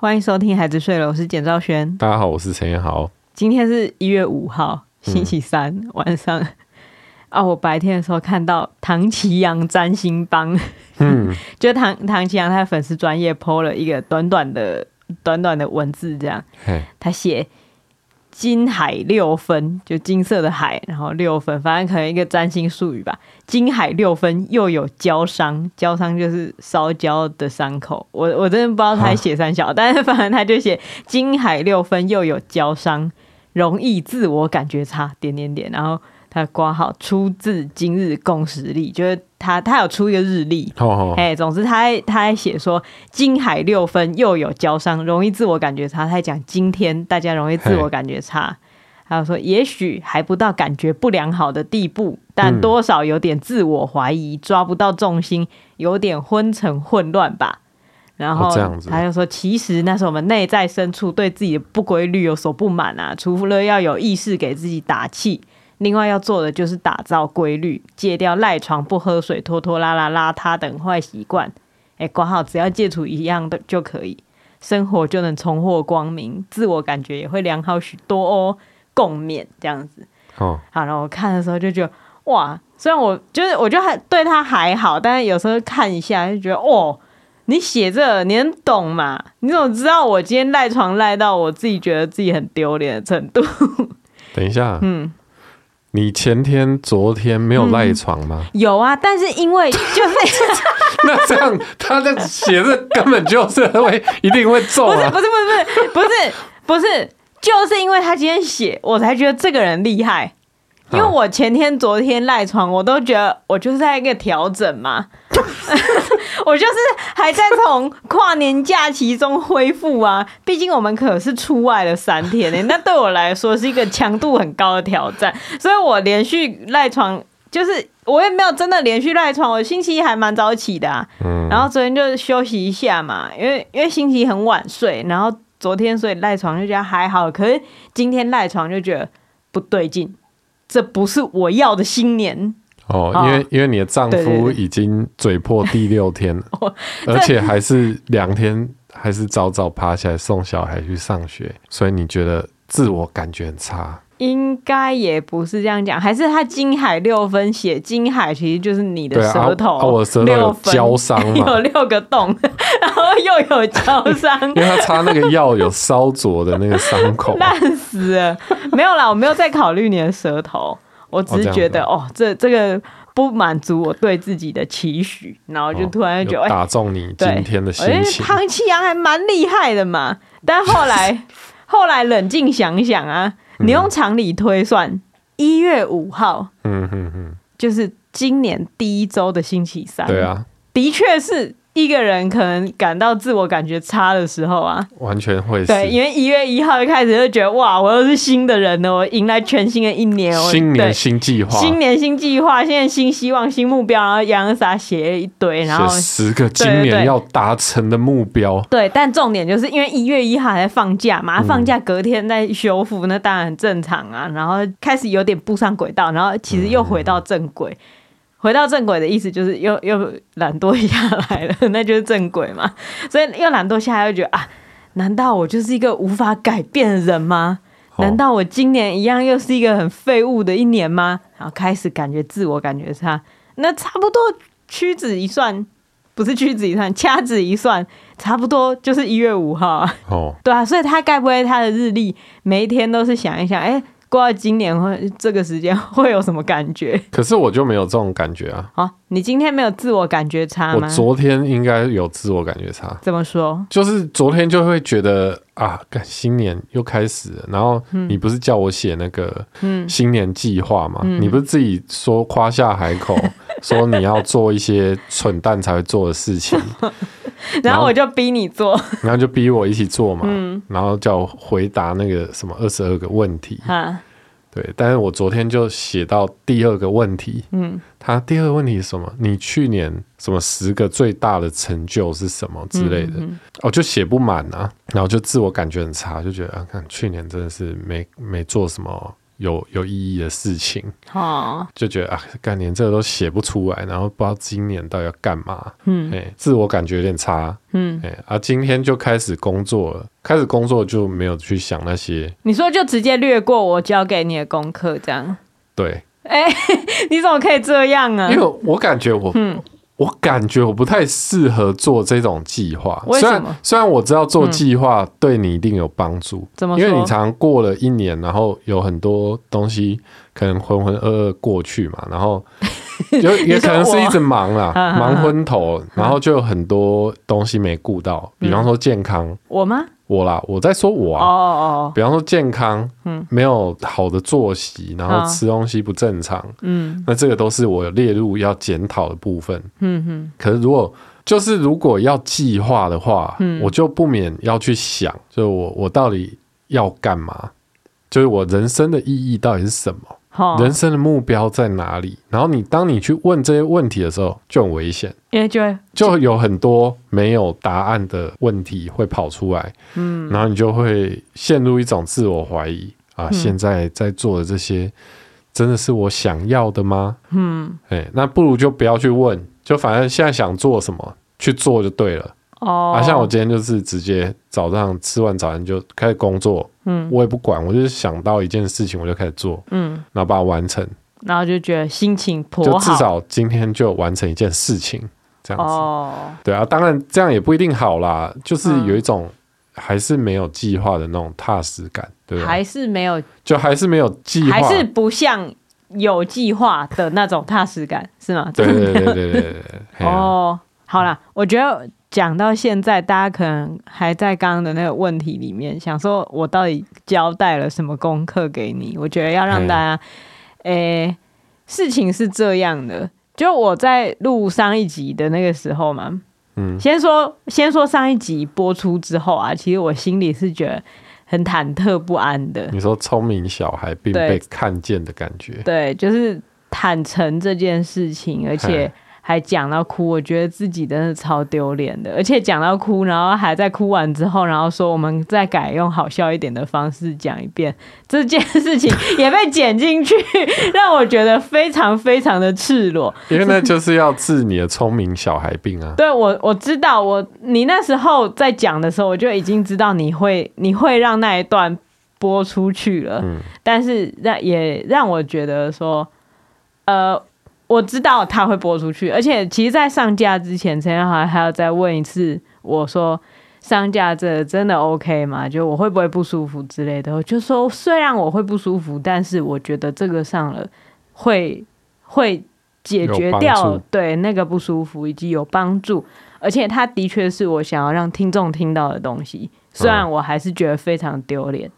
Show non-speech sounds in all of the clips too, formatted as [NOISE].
欢迎收听《孩子睡了》，我是简兆轩。大家好，我是陈彦豪。今天是一月五号，星期三、嗯、晚上。[LAUGHS] 啊，我白天的时候看到唐奇阳占星帮，嗯，[LAUGHS] 就唐唐奇阳他的粉丝专业 po 了一个短短的、短短的文字，这样，他写。金海六分，就金色的海，然后六分，反正可能一个占星术语吧。金海六分，又有焦伤，焦伤就是烧焦的伤口。我我真的不知道他写三小，但是反正他就写金海六分，又有焦伤，容易自我感觉差，点点点，然后。他挂号出自今日共识力，就是他他有出一个日历，哎、oh, oh.，总之他他还写说金海六分又有交伤，容易自我感觉差。他还讲今天大家容易自我感觉差，还有.说也许还不到感觉不良好的地步，但多少有点自我怀疑，嗯、抓不到重心，有点昏沉混乱吧。然后他就说，其实那是我们内在深处对自己的不规律有所不满啊，除了要有意识给自己打气。另外要做的就是打造规律，戒掉赖床、不喝水、拖拖拉拉、邋遢等坏习惯。哎，管好，只要戒除一样的就可以，生活就能重获光明，自我感觉也会良好许多哦。共勉这样子。哦，好了，我看的时候就觉得哇，虽然我就是我觉得还对他还好，但是有时候看一下就觉得哦，你写这，你能懂吗？你怎么知道我今天赖床赖到我自己觉得自己很丢脸的程度？等一下，嗯。你前天、昨天没有赖床吗？嗯？有啊，但是因为 [LAUGHS] 就是那这样，他在写字根本就是会一定会中啊！[LAUGHS] 不是不是不是不是不是不是，就是因为他今天写，我才觉得这个人厉害。因为我前天、昨天赖床，我都觉得我就是在一个调整嘛，[LAUGHS] 我就是还在从跨年假期中恢复啊。毕竟我们可是出外了三天呢，那对我来说是一个强度很高的挑战，所以我连续赖床，就是我也没有真的连续赖床。我星期一还蛮早起的啊，然后昨天就休息一下嘛，因为因为星期一很晚睡，然后昨天所以赖床就觉得还好，可是今天赖床就觉得不对劲。这不是我要的新年。哦，因为因为你的丈夫已经嘴破第六天了，[LAUGHS] 而且还是两天，还是早早爬起来送小孩去上学，所以你觉得自我感觉很差。应该也不是这样讲，还是他金海六分血金海，其实就是你的舌头，啊啊、我舌头有焦伤，[LAUGHS] 有六个洞，[LAUGHS] 然后又有焦伤，[LAUGHS] 因为他擦那个药有烧灼的那个伤口，烂死了。没有啦，我没有在考虑你的舌头，我只是觉得哦，哦，这这个不满足我对自己的期许，然后就突然就觉得、哦、打中你今天的心情。唐綺阳还蛮厉害的嘛，但后来后来冷静想想啊。你用常理推算，一月五号，嗯。就是今年第一周的星期三，对啊，的确是。一个人可能感到自我感觉差的时候啊，完全会是对，因为一月一号一开始就觉得哇，我又是新的人了，我迎来全新的一年，新年新计划，新年新计划，现在新希望、新目标，然后洋洋洒写了一堆，然后十个今年要达成的目标。对，但重点就是因为一月一号还在放假嘛，放假隔天再修复，那当然很正常啊。然后开始有点步上轨道，然后其实又回到正轨。回到正轨的意思就是又又懒惰下来了，[LAUGHS] 那就是正轨嘛。所以又懒惰下来，又觉得啊，难道我就是一个无法改变的人吗？难道我今年一样又是一个很废物的一年吗？然后开始感觉自我感觉差，那差不多屈指一算，不是屈指一算，掐指一算，差不多就是一月五号啊。哦，对啊，所以他该不会他的日历每一天都是想一想，哎、欸。过到今年会这个时间会有什么感觉？[LAUGHS] 可是我就没有这种感觉啊！啊，你今天没有自我感觉差吗？我昨天应该有自我感觉差。怎么说？就是昨天就会觉得啊，新年又开始了。然后你不是叫我写那个新年计划吗？嗯、你不是自己说夸下海口，[LAUGHS] 说你要做一些蠢蛋才会做的事情。[LAUGHS] 然后我就逼你做，然后就逼我一起做嘛，嗯、然后叫我回答那个什么二十二个问题，哈对，但是我昨天就写到第二个问题，嗯，他第二个问题是什么？你去年什么十个最大的成就是什么之类的，嗯嗯、哦，就写不满啊，然后就自我感觉很差，就觉得啊，看去年真的是没没做什么有有意义的事情，哦，就觉得啊，干连这个都写不出来，然后不知道今年到底要干嘛，嗯，哎，自我感觉有点差，嗯，哎，啊，今天就开始工作了，开始工作就没有去想那些，你说就直接略过我交给你的功课这样，对，哎，[LAUGHS] 你怎么可以这样啊？因为我感觉我，嗯。我感觉我不太适合做这种计划，虽然虽然我知道做计划对你一定有帮助，因为你常过了一年，然后有很多东西可能浑浑噩噩过去嘛，然后 [LAUGHS] 就也可能是一直忙啦，忙昏头，然后就有很多东西没顾到，比方说健康，我吗？我啦，我在说我啊，哦哦，比方说健康，嗯，没有好的作息，然后吃东西不正常，嗯，那这个都是我列入要检讨的部分，嗯哼。可是如果就是如果要计划的话，嗯，我就不免要去想，就我我到底要干嘛？就是我人生的意义到底是什么？人生的目标在哪里？然后你当你去问这些问题的时候，就很危险，因为就会就有很多没有答案的问题会跑出来，嗯，然后你就会陷入一种自我怀疑啊，嗯、现在在做的这些真的是我想要的吗？嗯，哎，那不如就不要去问，就反正现在想做什么去做就对了。哦，啊，像我今天就是直接早上吃完早餐就开始工作，嗯，我也不管，我就是想到一件事情我就开始做，嗯，然后把它完成，然后就觉得心情颇好，就至少今天就完成一件事情，这样子，哦，对啊，当然这样也不一定好啦，就是有一种还是没有计划的那种踏实感，对不对？还是没有，就还是没有计划，还是不像有计划的那种踏实感，是吗？对对对对对对，对，[LAUGHS] 哦，好啦，我觉得。讲到现在，大家可能还在刚刚的那个问题里面，想说我到底交代了什么功课给你？我觉得要让大家，诶、欸，事情是这样的，就我在录上一集的那个时候嘛，嗯，先说先说上一集播出之后啊，其实我心里是觉得很忐忑不安的。你说聪明小孩并被看见的感觉，对，就是坦诚这件事情，而且。还讲到哭，我觉得自己真的超丢脸的，而且讲到哭，然后还在哭完之后，然后说我们再改用好笑一点的方式讲一遍，这件事情也被剪进去，[LAUGHS] 让我觉得非常非常的赤裸。因为那就是要治你的聪明小孩病啊。对，我我知道，我你那时候在讲的时候，我就已经知道你会你会让那一段播出去了，嗯，但是让也让我觉得说，呃。我知道他会播出去，而且其实，在上架之前，陈彦豪还要再问一次，我说上架这真的 OK 吗？就我会不会不舒服之类的？我就说虽然我会不舒服，但是我觉得这个上了会会解决掉对那个不舒服，以及有帮助，而且它的确是我想要让听众听到的东西，虽然我还是觉得非常丢脸。嘿，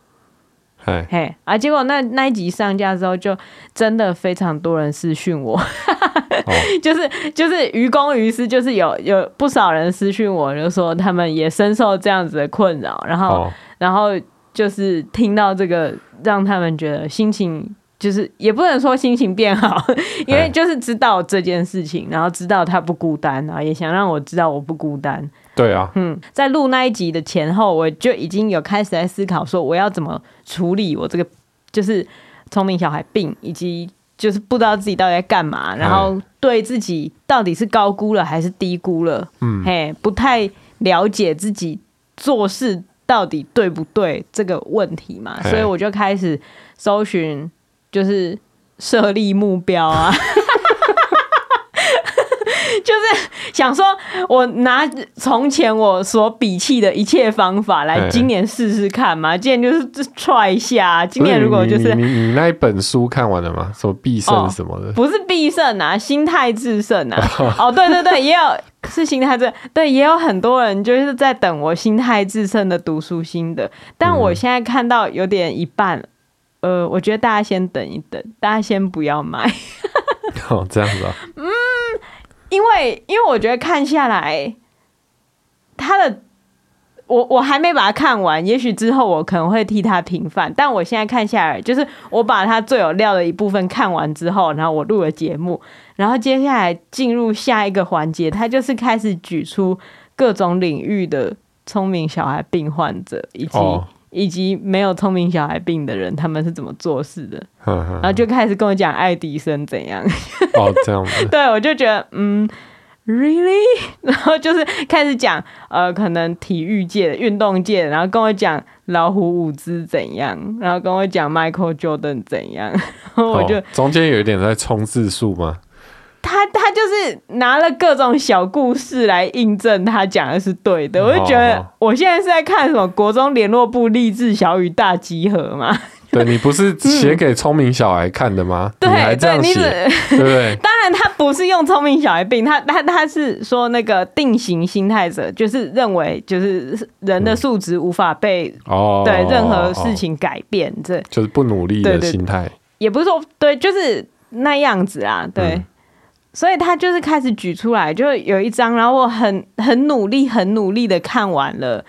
嘿啊！结果那那一集上架之后，就真的非常多人私讯我，哦、[LAUGHS] 就是就是于公于私，就是有有不少人私讯我，就说他们也深受这样子的困扰，然后、哦、然后就是听到这个，让他们觉得心情就是也不能说心情变好，因为就是知道这件事情，然后知道他不孤单，然后也想让我知道我不孤单。对啊，嗯，在录那一集的前后，我就已经有开始在思考，说我要怎么处理我这个就是聪明小孩病，以及就是不知道自己到底在干嘛，然后对自己到底是高估了还是低估了，嗯，嘿，不太了解自己做事到底对不对这个问题嘛，所以我就开始搜寻，就是设立目标啊。就是想说，我拿从前我所鄙弃的一切方法来今年试试看嘛。今年就是 try 一下。今年如果就是你你那一本书看完了吗？什么必胜什么的？不是必胜啊，心态制胜啊。[LAUGHS] 哦，对对对，也有是心态致对，也有很多人就是在等我心态制胜的读书心得。但我现在看到有点一半，呃，我觉得大家先等一等，大家先不要买。[LAUGHS] 哦，这样子啊。嗯。因为，因为我觉得看下来，他的我我还没把它看完，也许之后我可能会替他平反。但我现在看下来，就是我把他最有料的一部分看完之后，然后我录了节目，然后接下来进入下一个环节，他就是开始举出各种领域的聪明小孩病患者，以及、以及没有聪明小孩病的人，他们是怎么做事的？[LAUGHS] 呵呵然后就开始跟我讲爱迪生怎样。[LAUGHS] 哦，这样。对，我就觉得，嗯，really？[LAUGHS] 然后就是开始讲，呃，可能体育界的、运动界的，然后跟我讲老虎伍兹怎样，然后跟我讲 Michael Jordan 怎样。然后我就、哦、中间有一点在冲字数吗？他他就是拿了各种小故事来印证他讲的是对的，我就觉得我现在是在看什么国中联络部励志小语大集合嘛？对，你不是写给聪明小孩看的吗？[LAUGHS] 对、嗯，你还这样写，对不对？[LAUGHS] 当然，他不是用聪明小孩病，他他他是说那个定型心态者，就是认为就是人的素质无法被哦对任何事情改变，这就是不努力的心态，也不是说对，就是那样子啊，对。嗯所以他就是开始举出来，就有一张，然后我很很努力、很努力的看完了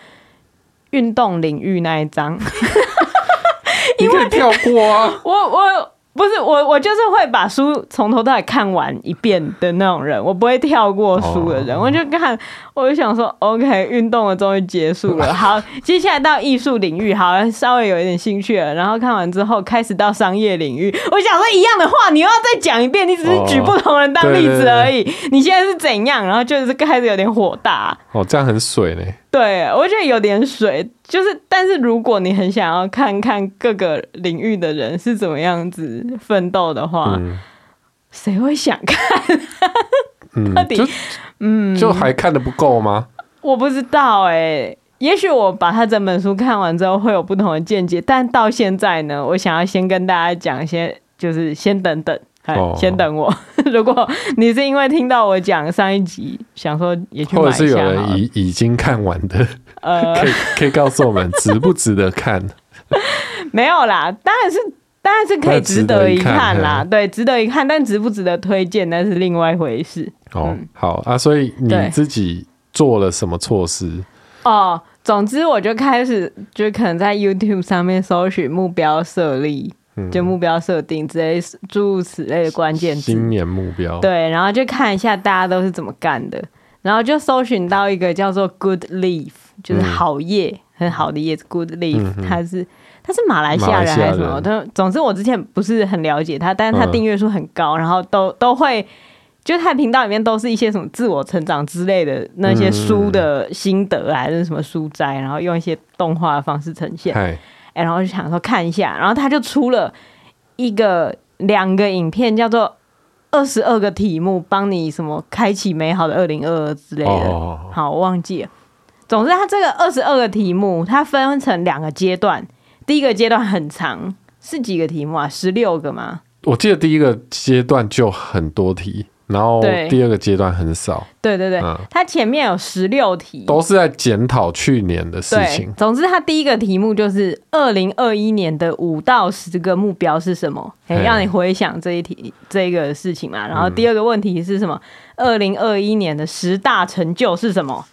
运动领域那一张，[LAUGHS] 你可以跳过啊！我 [LAUGHS] 我。不是我，我就是会把书从头到尾看完一遍的那种人，我不会跳过书的人。Oh. 我就看，我就想说，OK，运动了终于结束了。好，接下来到艺术领域，好，稍微有一点兴趣了。然后看完之后，开始到商业领域。我想说一样的话，你又要再讲一遍，你只是举不同人当例子而已。Oh. 对对对。你现在是怎样？然后就是开始有点火大。哦，oh, 这样很水呢。对，我觉得有点水，就是，但是如果你很想要看看各个领域的人是怎么样子奋斗的话，谁、嗯、会想看？[LAUGHS] 到底，嗯，就还看的不够吗？我不知道哎、欸，也许我把他整本书看完之后会有不同的见解，但到现在呢，我想要先跟大家讲一些，就是先等等。哦、先等我。[LAUGHS] 如果你是因为听到我讲上一集，想说也去买一下，或者是有人已已经看完的，[LAUGHS] 呃，可以可以告诉我们值不值得看？[LAUGHS] 没有啦，当然是当然是可以值得一看啦，对，值得一看，但值不值得推荐那是另外一回事。哦，嗯、好啊，所以你自己做了什么措施？哦，总之我就开始就可能在 YouTube 上面搜寻目标设立。就目标设定之类诸如此类的关键词，新年目标。对，然后就看一下大家都是怎么干的，然后就搜寻到一个叫做 Good Leaf，就是好叶，嗯、很好的叶子。Good Leaf，嗯、哼他是他是马来西亚人还是什么？他总之我之前不是很了解他，但是他订阅数很高，嗯、然后都都会，就他频道里面都是一些什么自我成长之类的那些书的心得还是什么书摘，然后用一些动画的方式呈现。然后就想说看一下，然后他就出了一个两个影片，叫做二十二个题目，帮你什么开启美好的二零二二之类的。Oh. 好，我忘记了。总之，他这个二十二个题目，它分成两个阶段。第一个阶段很长，是几个题目啊？十六个吗？我记得第一个阶段就很多题。然后第二个阶段很少，对对对，嗯、它前面有十六题，都是在检讨去年的事情。总之，它第一个题目就是二零二一年的五到十个目标是什么？哎，让你回想这一题这个事情嘛。然后第二个问题是什么？二零二一年的十大成就是什么？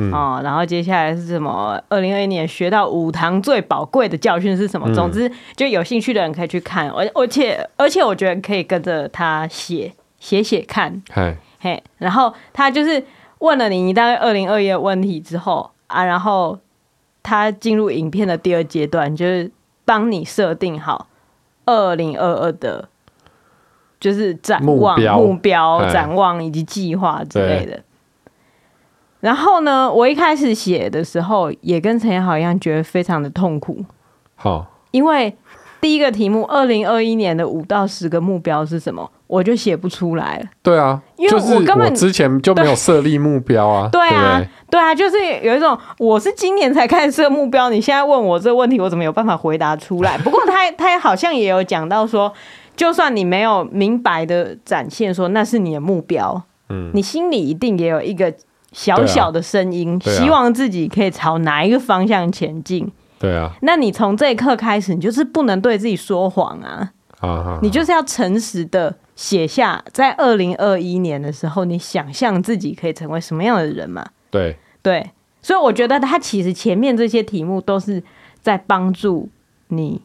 嗯、哦，然后接下来是什么？二零二一年学到五堂最宝贵的教训是什么？嗯、总之，就有兴趣的人可以去看，而而且而且我觉得可以跟着他写。写写看，嘿，嘿，然后他就是问了你，你大概二零二一的问题之后啊，然后他进入影片的第二阶段，就是帮你设定好二零二二的，就是展望、目标、目标展望以及计划之类的。然后呢，我一开始写的时候，也跟陈彦豪一样，觉得非常的痛苦。好，因为第一个题目，二零二一年的五到十个目标是什么？我就写不出来了。对啊，因为我根本之前就没有设立目标啊。[LAUGHS] 对啊，对，啊，就是有一种我是今年才开始设目标，你现在问我这个问题，我怎么有办法回答出来？[LAUGHS] 不过他他好像也有讲到说，就算你没有明白的展现说那是你的目标，嗯，你心里一定也有一个小小的声音，啊啊、希望自己可以朝哪一个方向前进。对啊，那你从这一刻开始，你就是不能对自己说谎啊。啊，你就是要诚实的写下，在二零二一年的时候，你想象自己可以成为什么样的人嘛？对对，所以我觉得他其实前面这些题目都是在帮助你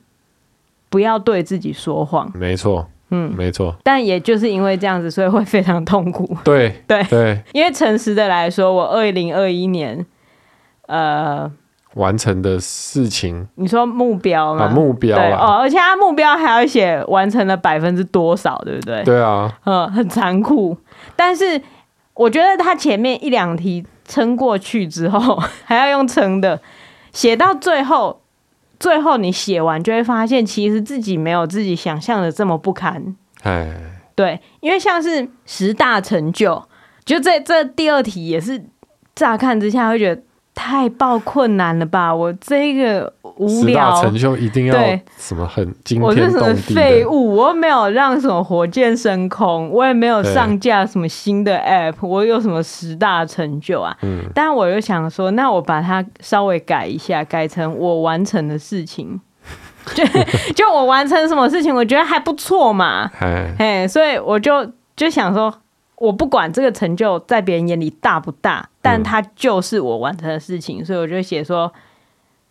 不要对自己说谎。没错，嗯，没错。但也就是因为这样子，所以会非常痛苦。对对对，因为诚实的来说，我二零二一年，呃。完成的事情。你说目标吗？啊，目标对哦，而且他目标还要写完成了百分之多少，对不对？对啊，嗯，很残酷。但是我觉得他前面一两题撑过去之后，[LAUGHS] 还要用撑的写到最后，最后你写完就会发现，其实自己没有自己想象的这么不堪。哎，对，因为像是十大成就，就这这第二题也是。乍看之下会觉得太爆困难了吧？我这个无聊成就一定要什么很惊天动地的？我是什么废物？我又没有让什么火箭升空，我也没有上架什么新的 app，我有什么十大成就啊？嗯，但我又想说，那我把它稍微改一下，改成我完成的事情，[LAUGHS] 就就我完成什么事情，我觉得还不错嘛。嘿，所以我就就想说。我不管这个成就在别人眼里大不大，但它就是我完成的事情，嗯、所以我就写说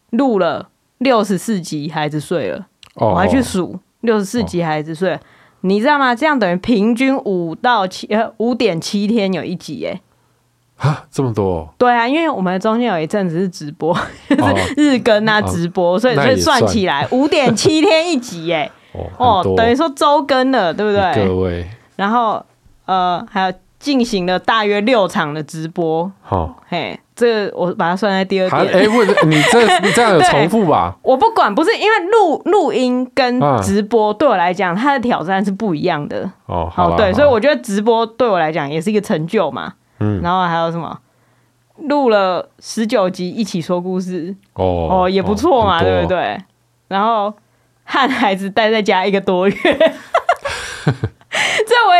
录了六十四集，孩子睡了，哦、我还去数六十四集，孩子睡了，哦、你知道吗？这样等于平均五到七呃五点七天有一集，哎，啊，这么多？对啊，因为我们中间有一阵子是直播，[LAUGHS] 就是日更啊直播，哦、所以所以算起来五点七天一集，哎，[LAUGHS] 哦，哦，等于说周更了，对不对？各位，然后。呃，还有进行了大约六场的直播，好、哦，嘿，这个我把它算在第二点。哎、欸，问 [LAUGHS] 你这你这样有重复吧？我不管，不是因为录录音跟直播对我来讲，它的挑战是不一样的。哦，好，对，所以我觉得直播对我来讲也是一个成就嘛。嗯，然后还有什么？录了十九集一起说故事，哦哦，也不错嘛，哦、对不对？然后和孩子待在家一个多月。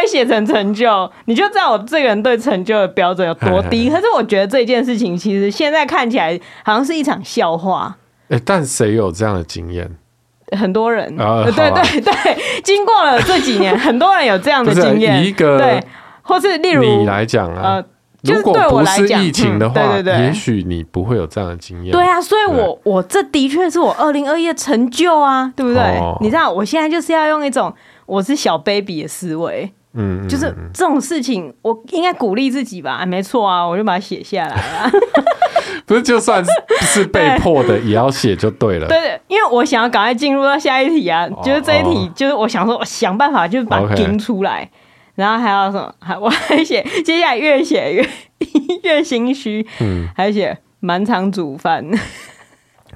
写成成就，你就知道我这个人对成就的标准有多低。可是我觉得这件事情其实现在看起来好像是一场笑话。哎，但谁有这样的经验？很多人，对对对，[LAUGHS] 经过了这几年，很多人有这样的经验。[LAUGHS] 一个对，或是例如你来讲啊，如果不是疫情的话，对对对，也许你不会有这样的经验。对啊，所以我我这的确是我二零二一的成就啊，对不对？你知道，我现在就是要用一种。我是小 baby 的思维，嗯，就是这种事情，我应该鼓励自己吧？没错啊，我就把它写下来了。[LAUGHS] 不是，就算是被迫的，也要写就对了。对 [LAUGHS] 对，因为我想要赶快进入到下一题啊，就是这一题，就是我想说，我想办法就是把它拼出来，然后还有什么？还 [LAUGHS] 我还写，接下来越写越越心虚，嗯，还写满场煮饭。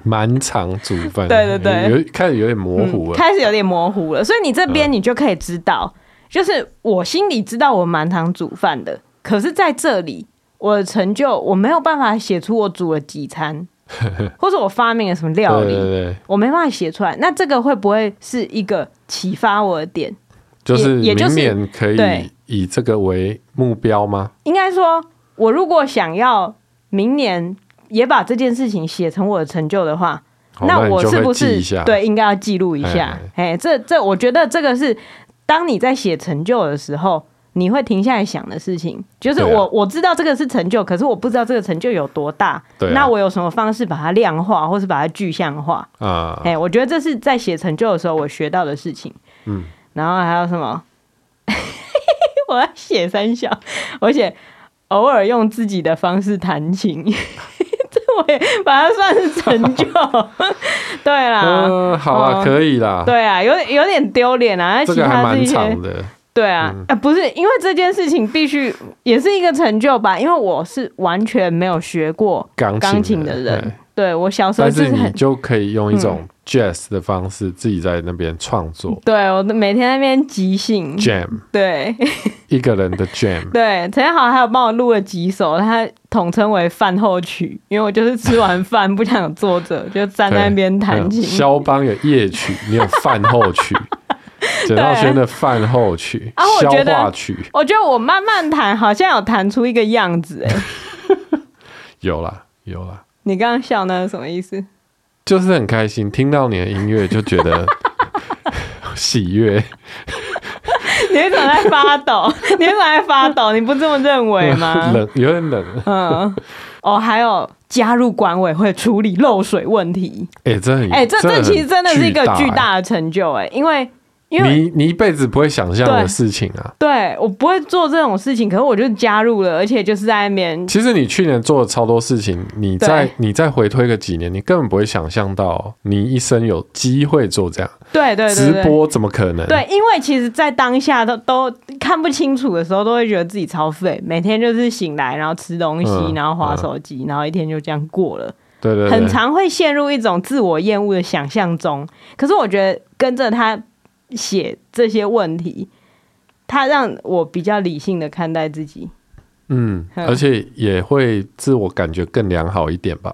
满场煮饭，对对对，有开始有点模糊了，开始有点模糊了。所以你这边你就可以知道，就是我心里知道我蛮常煮饭的，可是在这里我的成就我没有办法写出我煮了几餐，[LAUGHS] 或者我发明了什么料理，我没办法写出来。那这个会不会是一个启发我的点？就是明年可以以这个为目标吗？应该说，我如果想要明年。也把这件事情写成我的成就的话，那我是不是对应该要记录一下？哎，这这，我觉得这个是当你在写成就的时候，你会停下来想的事情。就是我我知道这个是成就，可是我不知道这个成就有多大。那我有什么方式把它量化，或是把它具象化？啊，哎，我觉得这是在写成就的时候我学到的事情。嗯，然后还有什么？[LAUGHS] 我要写三小，而且偶尔用自己的方式弹琴。[LAUGHS] 我也把它算是成就，[LAUGHS] 对啦，嗯，好啊，可以啦，对啊，有点有点丢脸啊，这个还蛮长的，对啊，啊，不是，因为这件事情必须也是一个成就吧，因为我是完全没有学过钢琴的人，对我小时候就是你，就可以用一种。Jazz 的方式，自己在那边创作。对，我每天那边即兴 Jam，对，[LAUGHS] 一个人的 Jam。对，陈好还有帮我录了几首，他统称为饭后曲，因为我就是吃完饭 [LAUGHS] 不想坐着，就站在那边弹琴。肖邦有夜曲，你有饭后曲，[LAUGHS] 简兆轩的饭后曲，消化曲。我觉得我慢慢弹，好像有弹出一个样子，哎，有啦，有啦。你刚刚笑那是什么意思？就是很开心，听到你的音乐就觉得喜悦。你为什么在发抖？你为什么在发抖？你不这么认为吗？冷，有点冷。嗯，哦，还有加入管委会处理漏水问题。哎、欸，这很，哎、欸，这这其实真的是一个巨大的成就、欸。哎，因为因为你你一辈子不会想象的事情啊，对，我不会做这种事情，可是我就加入了，而且就是在那边。其实你去年做了超多事情，你再你再回推个几年，你根本不会想象到你一生有机会做这样。对对，对，直播怎么可能？对，因为其实，在当下都都看不清楚的时候，都会觉得自己超废，每天就是醒来，然后吃东西，嗯、然后划手机、嗯，然后一天就这样过了。对对，对，很常会陷入一种自我厌恶的想象中。可是我觉得跟着他。写这些问题，他让我比较理性的看待自己，嗯，而且也会自我感觉更良好一点吧，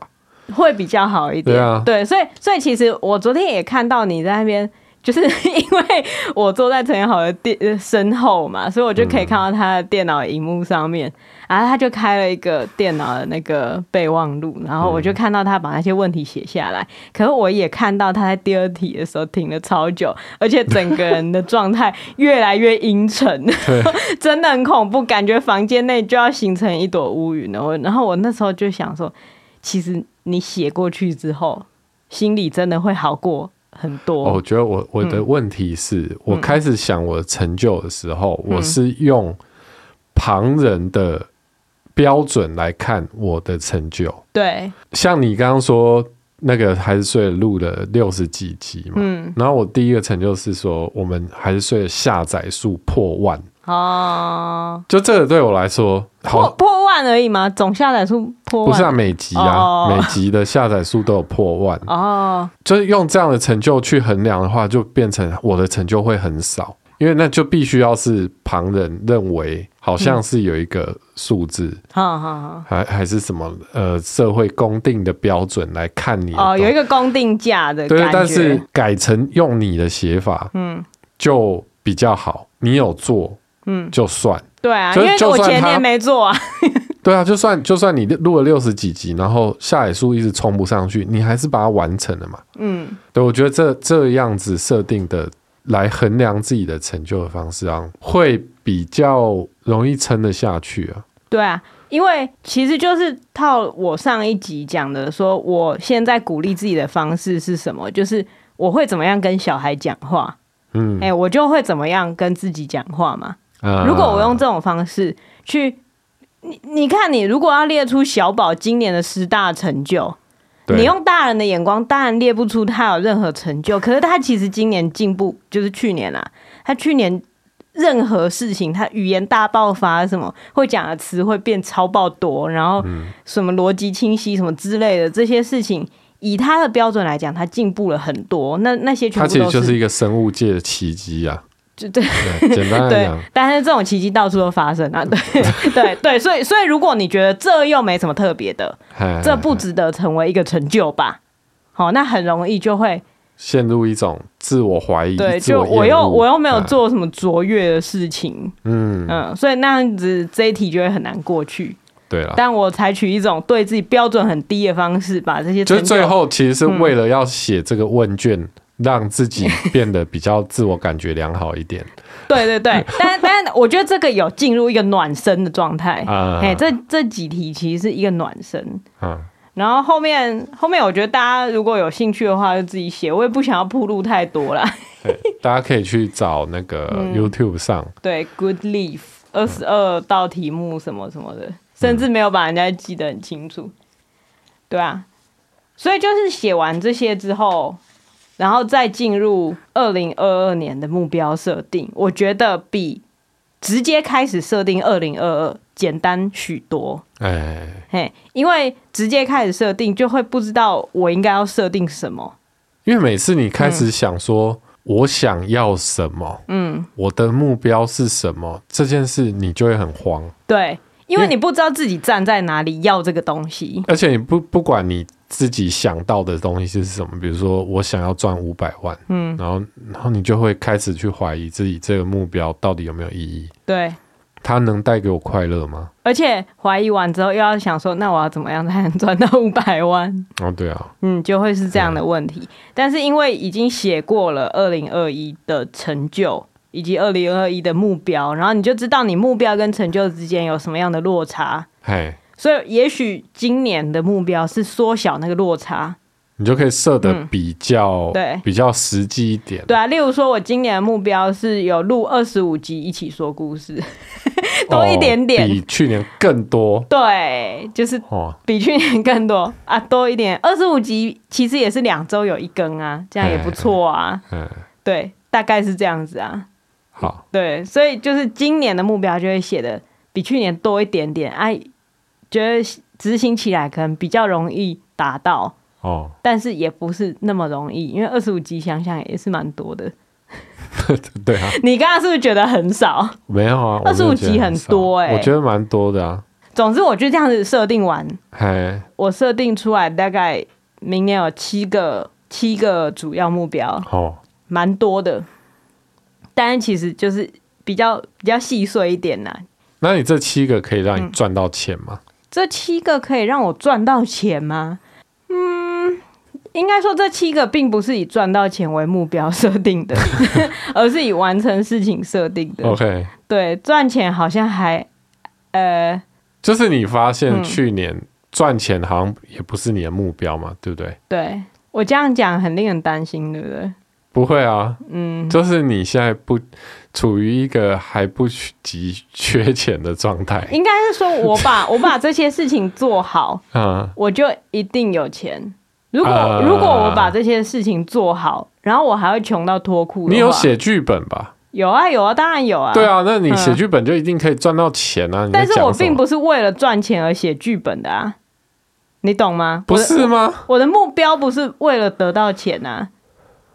会比较好一点，对啊，对，所以所以其实我昨天也看到你在那边。就是 [LAUGHS] 因为我坐在陈彦豪的电身后嘛，所以我就可以看到他的电脑荧幕上面，然后他就开了一个电脑的那个备忘录，然后我就看到他把那些问题写下来。可是我也看到他在第二题的时候停了超久，而且整个人的状态越来越阴沉，[LAUGHS] 真的很恐怖，感觉房间内就要形成一朵乌云了。然后我那时候就想说，其实你写过去之后，心里真的会好过。很多，我觉得我我的问题是、嗯、我开始想我的成就的时候、嗯，我是用旁人的标准来看我的成就。对，像你刚刚说那个还是睡录了六十几集嘛，嗯，然后我第一个成就是说我们还是睡了下载数破万。哦，就这个对我来说，破破万而已嘛？总下载数破万？不是啊，每集啊，哦、每集的下载数都有破万。哦，就是用这样的成就去衡量的话，就变成我的成就会很少，因为那就必须要是旁人认为好像是有一个数字，好好好，还还是什么呃社会公定的标准来看你哦，有一个公定价的对，但是改成用你的写法，嗯，就比较好，你有做。嗯，就算对啊，因为我前年没做啊。对啊，就算 [LAUGHS] 就算你录了六十几集，然后下载数一直冲不上去，你还是把它完成了嘛。嗯，对，我觉得这这样子设定的来衡量自己的成就的方式啊，会比较容易撑得下去啊。对啊，因为其实就是套我上一集讲的，说我现在鼓励自己的方式是什么？就是我会怎么样跟小孩讲话？嗯，哎、欸，我就会怎么样跟自己讲话嘛。如果我用这种方式去，你你看，你如果要列出小宝今年的十大成就，你用大人的眼光，当然列不出他有任何成就。可是他其实今年进步，就是去年啊，他去年任何事情，他语言大爆发，什么会讲的词会变超爆多，然后什么逻辑清晰，什么之类的这些事情，以他的标准来讲，他进步了很多。那那些全部都是，他其实就是一个生物界的奇迹啊。就 [LAUGHS] 对，简单对，但是这种奇迹到处都发生啊！[LAUGHS] 对对对，所以所以如果你觉得这又没什么特别的，这不值得成为一个成就吧？好，那很容易就会陷入一种自我怀疑。对，就我又我又没有做什么卓越的事情，嗯嗯，所以那样子这一题就会很难过去。对了，但我采取一种对自己标准很低的方式，把这些就最后其实是为了要写这个问卷。嗯让自己变得比较自我感觉良好一点。对 [LAUGHS] 对对，[LAUGHS] 但但我觉得这个有进入一个暖身的状态。哎、[LAUGHS] 嗯，这这几题其实是一个暖身。嗯，然后后面后面我觉得大家如果有兴趣的话，就自己写。我也不想要铺路太多了。对，大家可以去找那个 YouTube 上。嗯、对，Good Leaf 二十二道题目什么什么的，甚至没有把人家记得很清楚。对啊，所以就是写完这些之后。然后再进入二零二二年的目标设定，我觉得比直接开始设定二零二二简单许多。哎，嘿，因为直接开始设定，就会不知道我应该要设定什么。因为每次你开始想说我想要什么，嗯，我的目标是什么，这件事你就会很慌。对，因为你不知道自己站在哪里要这个东西，而且你不不管你。自己想到的东西是什么？比如说，我想要赚五百万，嗯，然后，然后你就会开始去怀疑自己这个目标到底有没有意义？对，它能带给我快乐吗？而且怀疑完之后，又要想说，那我要怎么样才能赚到五百万？哦，对啊，嗯，就会是这样的问题。但是因为已经写过了二零二一的成就以及二零二一的目标，然后你就知道你目标跟成就之间有什么样的落差。嘿。所以，也许今年的目标是缩小那个落差，你就可以设的比较、嗯、对，比较实际一点。对啊，例如说，我今年的目标是有录二十五集一起说故事，[LAUGHS] 多一点点，哦、比去年更多。对，就是比去年更多、哦、啊，多一点。二十五集其实也是两周有一更啊，这样也不错啊。嗯，对，大概是这样子啊。好，对，所以就是今年的目标就会写的比去年多一点点，哎、啊，觉得执行起来可能比较容易达到。哦，但是也不是那么容易，因为二十五集想想也是蛮多的。[LAUGHS] 对啊，你刚刚是不是觉得很少？没有啊，二十五集很多哎、欸，我觉得蛮多的啊。总之，我就这样子设定完，嘿我设定出来大概明年有七个七个主要目标，哦，蛮多的。但是其实就是比较比较细碎一点呐。那你这七个可以让你赚到钱吗？嗯、这七个可以让我赚到钱吗？嗯应该说，这七个并不是以赚到钱为目标设定的，[LAUGHS] 而是以完成事情设定的。OK，对，赚钱好像还，呃，就是你发现去年赚钱好像也不是你的目标嘛，嗯、对不对？对，我这样讲很令人担心，对不对？不会啊，嗯，就是你现在不处于一个还不急缺钱的状态。应该是说，我把 [LAUGHS] 我把这些事情做好，嗯，我就一定有钱。如果、呃、如果我把这些事情做好，然后我还会穷到脱裤，你有写剧本吧？有啊有啊，当然有啊。对啊，那你写剧本就一定可以赚到钱啊！但是我并不是为了赚钱而写剧本的啊，你懂吗？不是吗？我，我的目标不是为了得到钱啊！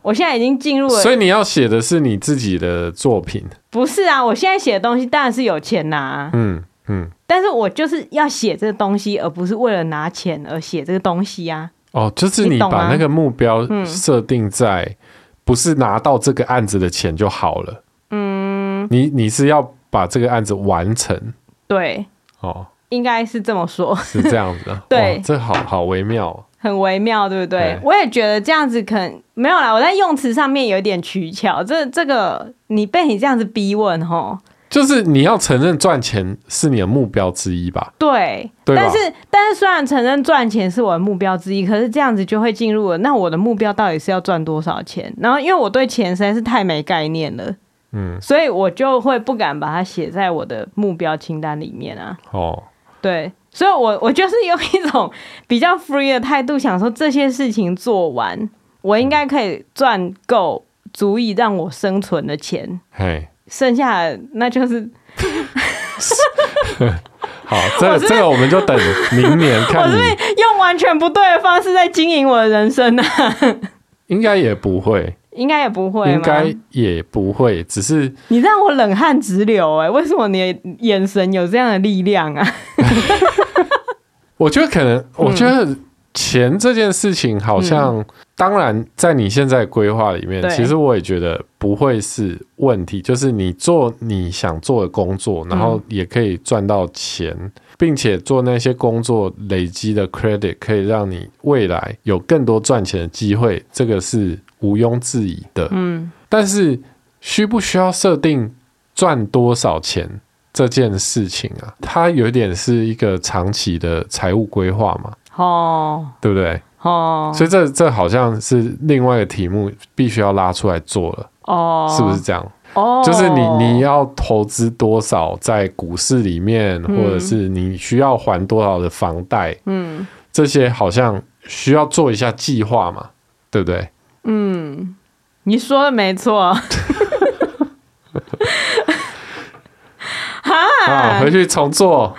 我现在已经进入了，所以你要写的是你自己的作品。不是啊，我现在写的东西当然是有钱拿啊，嗯嗯，但是我就是要写这个东西，而不是为了拿钱而写这个东西啊。哦，就是你把那个目标设定在不是拿到这个案子的钱就好了。嗯，你你是要把这个案子完成。对，哦，应该是这么说，是这样子的。[LAUGHS] 对，这好好微妙，很微妙，对不对？嘿我也觉得这样子可能没有啦。我在用词上面有点取巧，这这个你被你这样子逼问，吼。就是你要承认赚钱是你的目标之一吧？对，对？但是但是虽然承认赚钱是我的目标之一，可是这样子就会进入了。那我的目标到底是要赚多少钱？然后因为我对钱实在是太没概念了，嗯，所以我就会不敢把它写在我的目标清单里面啊。哦，对，所以我我就是用一种比较 free 的态度，想说这些事情做完，我应该可以赚够足以让我生存的钱。嘿。剩下的那就是 [LAUGHS] 好，这这个我们就等明年看。我是用完全不对的方式在经营我的人生呢？应该也不会，应该也不会，应该也不会，只是你让我冷汗直流哎！为什么你的眼神有这样的力量啊？[LAUGHS] 我觉得可能，我觉得。钱这件事情好像，嗯、当然在你现在规划里面，对其实我也觉得不会是问题。就是你做你想做的工作，然后也可以赚到钱，嗯、并且做那些工作累积的 credit 可以让你未来有更多赚钱的机会，这个是毋庸置疑的。嗯，但是需不需要设定赚多少钱这件事情啊？它有点是一个长期的财务规划嘛。哦，对不对？哦，所以这这好像是另外一个题目，必须要拉出来做了。哦，是不是这样？哦，就是你你要投资多少在股市里面，嗯、或者是你需要还多少的房贷？嗯，这些好像需要做一下计划嘛，对不对？嗯，你说的没错。[LAUGHS] 哈啊，回去重做，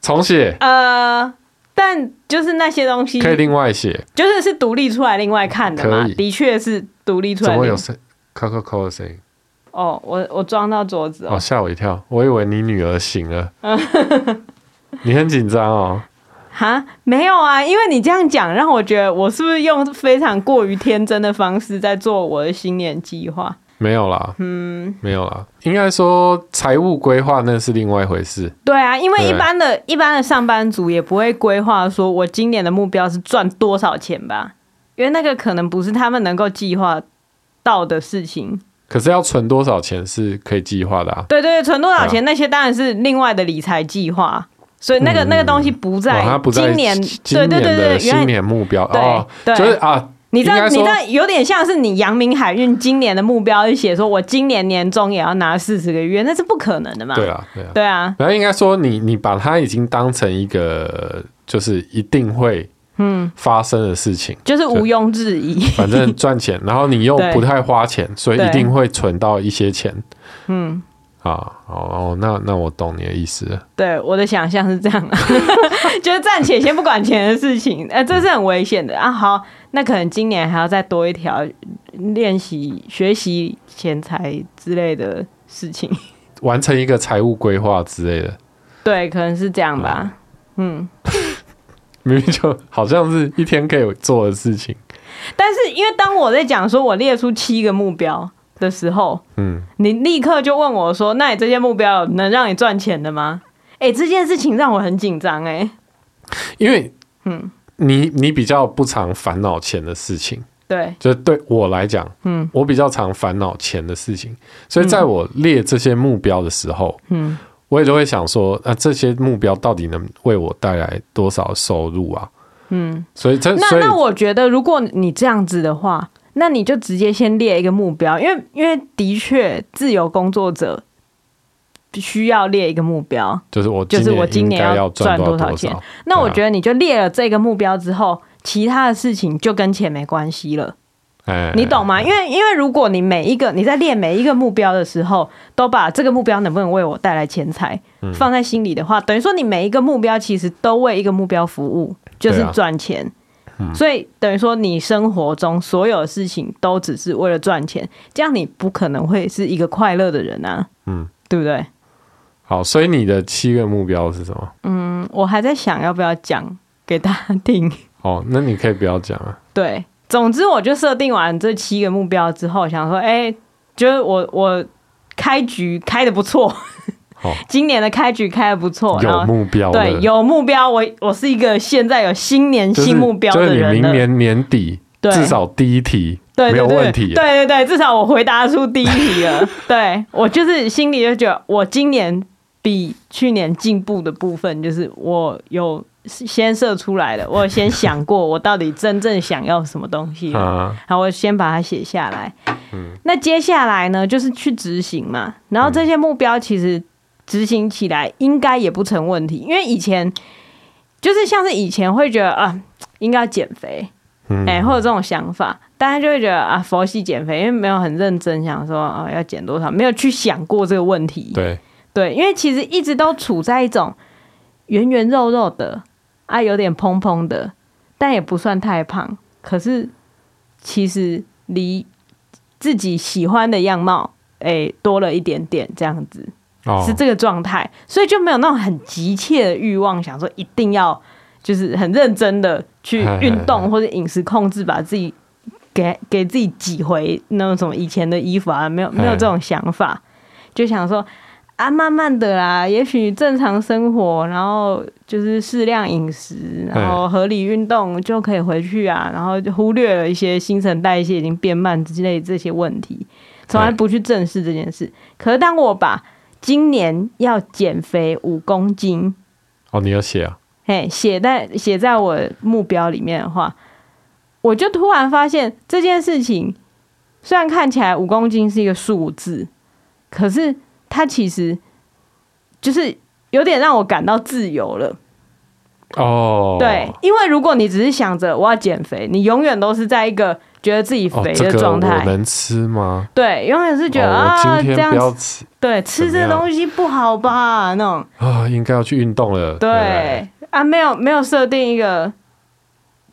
重写。呃。但就是那些东西可以另外写，就是是独立出来另外看的嘛。的确是独立出来。怎么有声？咔咔咔的声音。哦，我我撞到桌子哦，吓我一跳，我以为你女儿醒了。[LAUGHS] 你很紧张哦。哈，没有啊，因为你这样讲，让我觉得我是不是用非常过于天真的方式在做我的新年计划？没有啦，嗯，没有啦。应该说财务规划那是另外一回事。对啊，因为一般的、一般的上班族也不会规划说，我今年的目标是赚多少钱吧？因为那个可能不是他们能够计划到的事情。可是要存多少钱是可以计划的啊？对对對，存多少钱那些当然是另外的理财计划。所以那个、嗯、那个东西不在今年，对对对对，新年目标对哦，是啊。你知道，你知道有点像是你阳明海运今年的目标是写说，我今年年终也要拿四十个月，那是不可能的嘛？对啊，对啊，对啊。然后应该说你，你你把它已经当成一个，就是一定会嗯发生的事情，就是毋庸置疑。[LAUGHS] 反正赚钱，然后你又不太花钱，所以一定会存到一些钱。嗯。啊，哦，那那我懂你的意思了。对，我的想象是这样，[LAUGHS] 就是暂且先不管钱的事情，哎、呃，这是很危险的啊。好，那可能今年还要再多一条练习、学习钱财之类的事情，完成一个财务规划之类的。对，可能是这样吧。嗯，明明就好像是一天可以做的事情，但是因为当我在讲说我列出七个目标。的时候，嗯，你立刻就问我说：“那你这些目标能让你赚钱的吗？”哎、欸，这件事情让我很紧张哎，因为，嗯，你你比较不常烦恼钱的事情，对，就对我来讲，嗯，我比较常烦恼钱的事情，所以在我列这些目标的时候，嗯，我也就会想说，那、啊、这些目标到底能为我带来多少收入啊？嗯，所以这那那我觉得，如果你这样子的话。那你就直接先列一个目标，因为因为的确自由工作者需要列一个目标，就是我就是我今年要赚多少钱。那我觉得你就列了这个目标之后，其他的事情就跟钱没关系了。哎，你懂吗？因为因为如果你每一个你在列每一个目标的时候，都把这个目标能不能为我带来钱财放在心里的话，等于说你每一个目标其实都为一个目标服务，就是赚钱。所以等于说，你生活中所有的事情都只是为了赚钱，这样你不可能会是一个快乐的人啊，嗯，对不对？好，所以你的七个目标是什么？嗯，我还在想要不要讲给大家听。哦，那你可以不要讲啊。对，总之我就设定完这七个目标之后，想说，哎，就是我我开局开的不错。今年的开局开的不错，有目标，对，有目标。我我是一个现在有新年新目标的人，就是、你明年年底至少第一题对没有问题。对对对，至少我回答出第一题了。[LAUGHS] 对我就是心里就觉得，我今年比去年进步的部分，就是我有先设出来了，[LAUGHS] 我有先想过我到底真正想要什么东西了，好，我先把它写下来。嗯，那接下来呢，就是去执行嘛。然后这些目标其实。执行起来应该也不成问题，因为以前就是像是以前会觉得啊，应该要减肥，哎、或者这种想法，大家就会觉得啊，佛系减肥，因为没有很认真想说啊要减多少，没有去想过这个问题。对对，因为其实一直都处在一种圆圆肉肉的啊，有点蓬蓬的，但也不算太胖，可是其实离自己喜欢的样貌哎、欸、多了一点点这样子。是这个状态，所以就没有那种很急切的欲望，想说一定要就是很认真的去运动或者饮食控制，把自己给给自己挤回那种什么以前的衣服啊，没有没有这种想法，就想说啊，慢慢的啦，也许正常生活，然后就是适量饮食，然后合理运动就可以回去啊，然后就忽略了一些新陈代谢已经变慢之类这些问题，从来不去正视这件事。可是当我把今年要减肥五公斤哦，你要写啊？嘿，写在写在我目标里面的话，我就突然发现这件事情虽然看起来五公斤是一个数字，可是它其实就是有点让我感到自由了。哦，对，因为如果你只是想着我要减肥，你永远都是在一个。觉得自己肥的状态，我能吃吗？对，永远是觉得啊，这样子，对，吃这东西不好吧？那种啊，应该要去运动了。对啊，没有没有设定一个，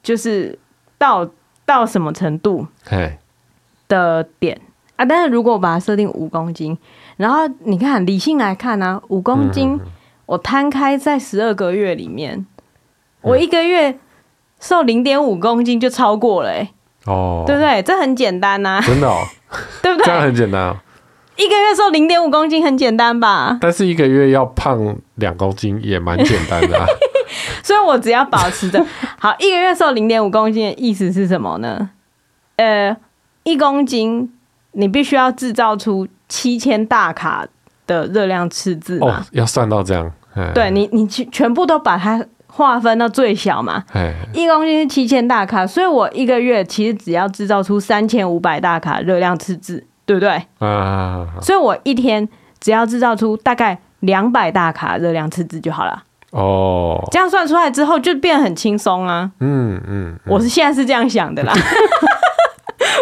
就是到到什么程度的点啊？但是如果我把它设定五公斤，然后你看理性来看呢，五公斤我摊开在十二个月里面，我一个月瘦零点五公斤就超过了欸。哦，对不对？这很简单呐、啊，真的哦，[LAUGHS] 对不对？这样很简单哦。一个月瘦零点五公斤很简单吧？但是一个月要胖两公斤也蛮简单的啊。[LAUGHS] 所以我只要保持着好，一个月瘦零点五公斤的意思是什么呢？呃，一公斤你必须要制造出七千大卡的热量赤字？哦，要算到这样。对你，你全部都把它划分到最小嘛。一公斤是七千大卡，所以我一个月其实只要制造出三千五百大卡热量赤字，对不对？啊，所以我一天只要制造出大概两百大卡热量赤字就好了。哦，这样算出来之后就变得很轻松啊。嗯嗯，我是现在是这样想的啦。[LAUGHS]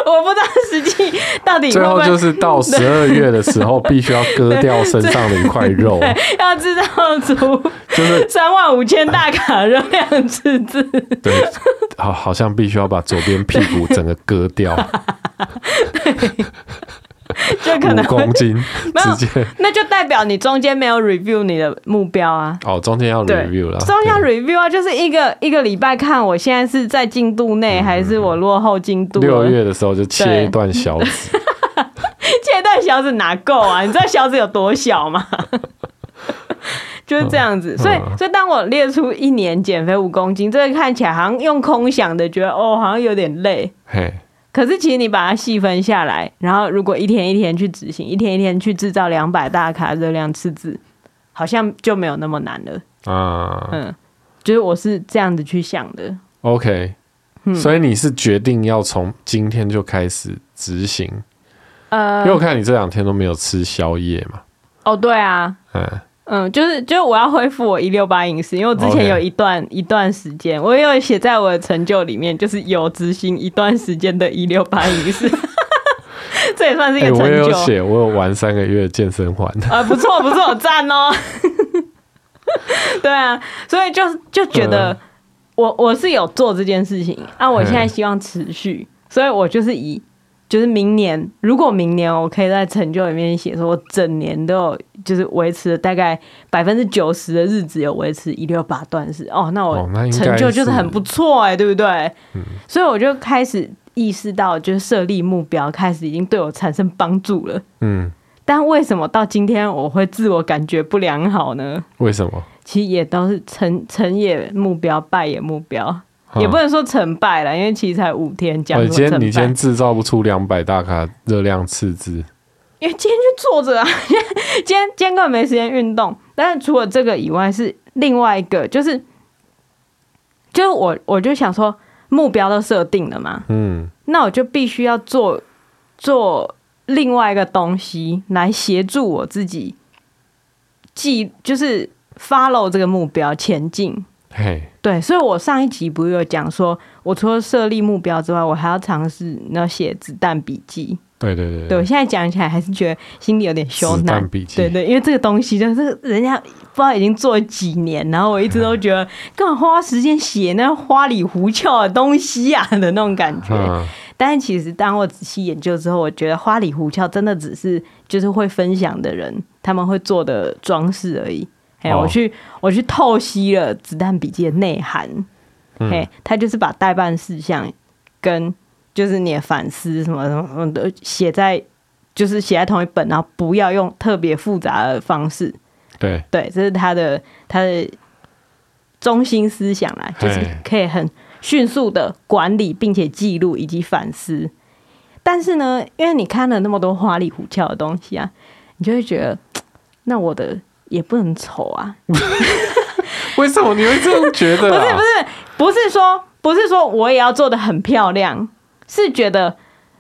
我不知道实际到底最后就是到十二月的时候，必须要割掉身上的一块肉，[LAUGHS] 要制造出就是三万五千大卡热量赤字。对，好，好像必须要把左边屁股整个割掉。[LAUGHS] 对。[LAUGHS] 就可能五公斤，[LAUGHS] 那就代表你中间没有 review 你的目标啊。哦，中间要 review 了，中间要 review 啊，就是一个一个礼拜看我现在是在进度内还是我落后进度。六月的时候就切一段小指，[LAUGHS] 切一段小指哪够啊？你知道小指有多小吗？就是这样子，所以所以当我列出一年减肥五公斤，这个看起来好像用空想的，觉得哦，好像有点累。嘿。可是，其实你把它细分下来，然后如果一天一天去执行，一天一天去制造两百大卡热量赤字，好像就没有那么难了啊。嗯，就是我是这样子去想的。OK，嗯，所以你是决定要从今天就开始执行？呃，因为我看你这两天都没有吃宵夜嘛。哦，对啊。嗯。嗯，就是就是我要恢复我一六八饮食，因为我之前有一段.一段时间，我也有写在我的成就里面，就是有执行一段时间的一六八 [LAUGHS] 饮食，[LAUGHS] 这也算是一个成就。欸、我也有写，我有玩三个月健身环。啊，[LAUGHS] 不错不错，赞哦。对啊，所以就就觉得我我是有做这件事情啊，我现在希望持续，所以我就是以。就是明年，如果明年我可以在成就里面写说，我整年都有就是维持了大概百分之九十的日子有维持一六八断食哦，那我成就就是很不错哎，对不对？嗯，所以我就开始意识到，就是设立目标开始已经对我产生帮助了。嗯，但为什么到今天我会自我感觉不良好呢？为什么？其实也都是成成也目标，败也目标。也不能说成败了，因为其实才五天，讲。今天你先制造不出两百大卡热量赤字，因为今天就坐着啊，[LAUGHS] 今天今天根本没时间运动。但是除了这个以外，是另外一个，就是就是我我就想说，目标都设定了嘛，嗯，那我就必须要做做另外一个东西来协助我自己记，就是 follow 这个目标前进。嘿，对，所以我上一集不是有讲说，我除了设立目标之外，我还要尝试那写子弹笔记。对对对，对我现在讲起来还是觉得心里有点羞赧。子弹笔记，对对，因为这个东西就是人家不知道已经做了几年，然后我一直都觉得干嘛花时间写那花里胡俏的东西啊的那种感觉。嗯、但是其实当我仔细研究之后，我觉得花里胡俏真的只是就是会分享的人他们会做的装饰而已。嘿，我去我去透析了子弹笔记的内涵，嗯、嘿，他就是把代办事项跟就是你的反思什么什么的写在，就是写在同一本，然后不要用特别复杂的方式，对对，这是他的他的中心思想啦，就是可以很迅速的管理并且记录以及反思。但是呢，因为你看了那么多花里胡俏的东西啊，你就会觉得，[TSK] 那我的。也不能丑啊！[LAUGHS] 为什么你会这样觉得、[LAUGHS] 啊？不是不是不是说不是说我也要做的很漂亮，是觉得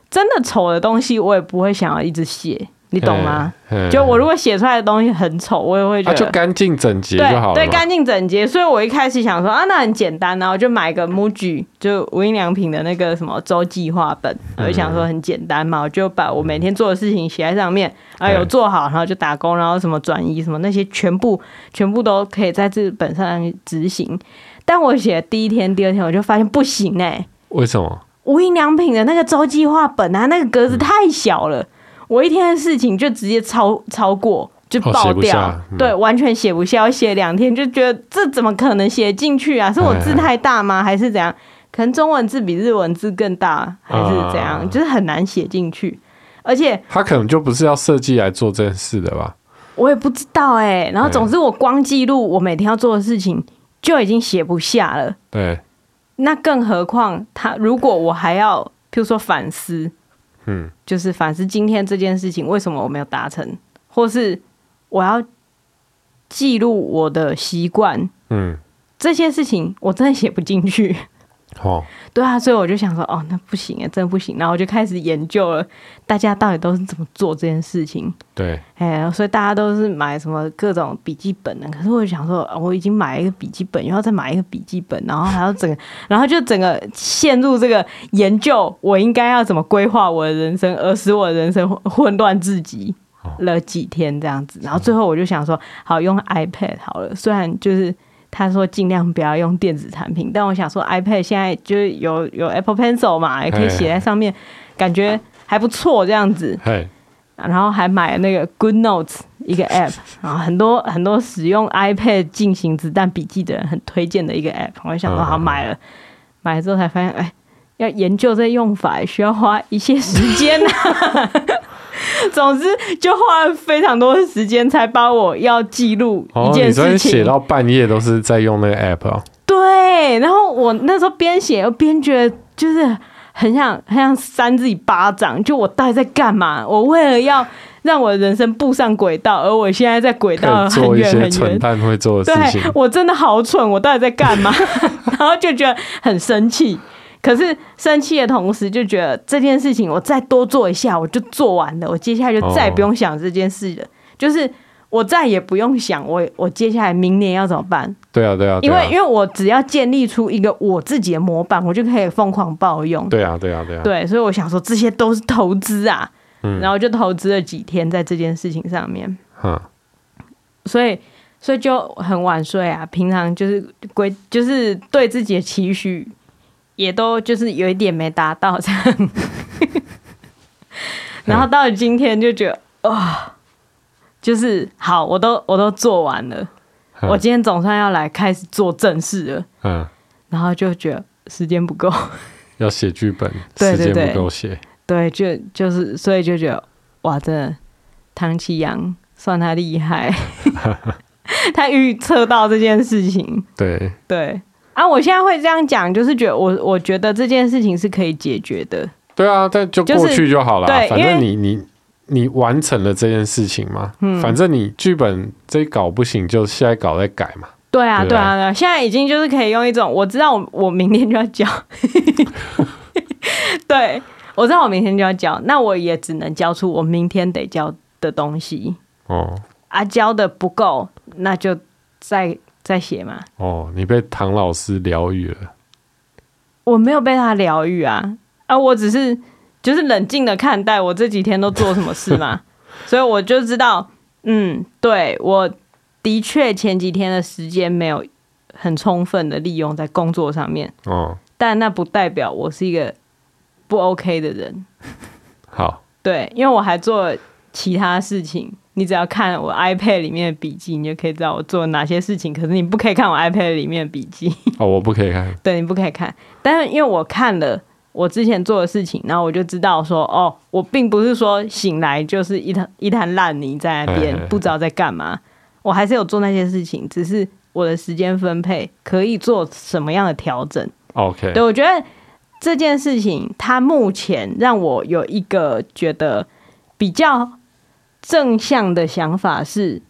真的丑的东西我也不会想要一直写。你懂吗？就我如果写出来的东西很丑，我也会觉得、啊、就干净整洁就好了。对，干净整洁。所以我一开始想说啊，那很简单，然后就买个 Muji 就无印良品的那个什么周计划本，我就想说很简单嘛，我就把我每天做的事情写在上面，啊，有做好，然后就打工，然后什么转移什么那些全部全部都可以在这本上执行。但我写第一天、第二天，我就发现不行哎、欸。为什么？无印良品的那个周计划本啊，那个格子太小了。嗯我一天的事情就直接超超过，就爆掉，哦嗯、对，完全写不下。我写两天就觉得这怎么可能写进去啊？是我字太大吗？还是怎样？可能中文字比日文字更大，还是怎样？嗯、就是很难写进去。而且他可能就不是要设计来做这件事的吧？我也不知道哎、欸。然后总之我光记录我每天要做的事情就已经写不下了。对，那更何况他如果我还要，譬如说反思。嗯，就是反思今天这件事情为什么我没有达成，或是我要记录我的习惯，嗯，这些事情我真的写不进去。哦，对啊，所以我就想说，哦，那不行啊，真的不行。然后我就开始研究了，大家到底都是怎么做这件事情。对，哎，所以大家都是买什么各种笔记本呢？可是我就想说，我已经买了一个笔记本，又要再买一个笔记本，然后还要整个，[LAUGHS] 然后就整个陷入这个研究，我应该要怎么规划我的人生，而使我的人生混乱至极了几天这样子。然后最后我就想说，好，用 iPad 好了，虽然就是。他说尽量不要用电子产品，但我想说 iPad 现在就有有 Apple Pencil 嘛，也可以写在上面，感觉还不错这样子。然后还买了那个 Good Notes 一个 App，然后很多很多使用 iPad 进行子弹笔记的人很推荐的一个 App。我就想说好买了，买了之后才发现，哎，要研究这用法需要花一些时间啊。[LAUGHS] [LAUGHS] 总之，就花了非常多的时间，才把我要记录一件事情。哦，你昨天写到半夜都是在用那个 app 啊。对，然后我那时候边写又边觉得，就是很想很想扇自己巴掌。就我到底在干嘛？我为了要让我的人生步上轨道，而我现在在轨道很远很远。蠢蛋会做的事情。对，我真的好蠢，我到底在干嘛？[LAUGHS] 然后就觉得很生气。可是生气的同时，就觉得这件事情我再多做一下，我就做完了。我接下来就再也不用想这件事了，哦、就是我再也不用想我我接下来明年要怎么办。对啊，对啊，因为因为我只要建立出一个我自己的模板，我就可以疯狂暴用。对啊，对啊，对啊。对，所以我想说这些都是投资啊，嗯、然后就投资了几天在这件事情上面。嗯、所以所以就很晚睡啊，平常就是规就是对自己的期许。也都就是有一点没达到这样，然后到了今天就觉得哇、哦，就是好，我都我都做完了，我今天总算要来开始做正事了。嗯，然后就觉得时间不够，要写剧本，[LAUGHS] 对对对，时间不够写，对，就就是所以就觉得哇，真的唐启阳算他厉害，[LAUGHS] 他预测到这件事情，对。对。啊！我现在会这样讲，就是觉得我我觉得这件事情是可以解决的。对啊，但就过去就好了。对，反正你你你完成了这件事情嘛。嗯。反正你剧本这一稿不行，就下一稿再改嘛。对啊，对啊，对啊。现在已经就是可以用一种，我知道我我明天就要交。[LAUGHS] 对，我知道我明天就要交，那我也只能交出我明天得交的东西。哦。啊，交的不够，那就再。在写嘛？哦，你被唐老师疗愈了。我没有被他疗愈啊！啊，我只是就是冷静的看待我这几天都做什么事嘛，[LAUGHS] 所以我就知道，嗯，对，我的确前几天的时间没有很充分的利用在工作上面。哦，但那不代表我是一个不 OK 的人。[LAUGHS] 好，对，因为我还做了其他事情。你只要看我 iPad 里面的笔记，你就可以知道我做了哪些事情。可是你不可以看我 iPad 里面的笔记 [LAUGHS] 哦，我不可以看。对，你不可以看。但是因为我看了我之前做的事情，然后我就知道说，哦，我并不是说醒来就是一滩一滩烂泥在那边不知道在干嘛。我还是有做那些事情，只是我的时间分配可以做什么样的调整。OK，对，我觉得这件事情它目前让我有一个觉得比较。正向的想法是，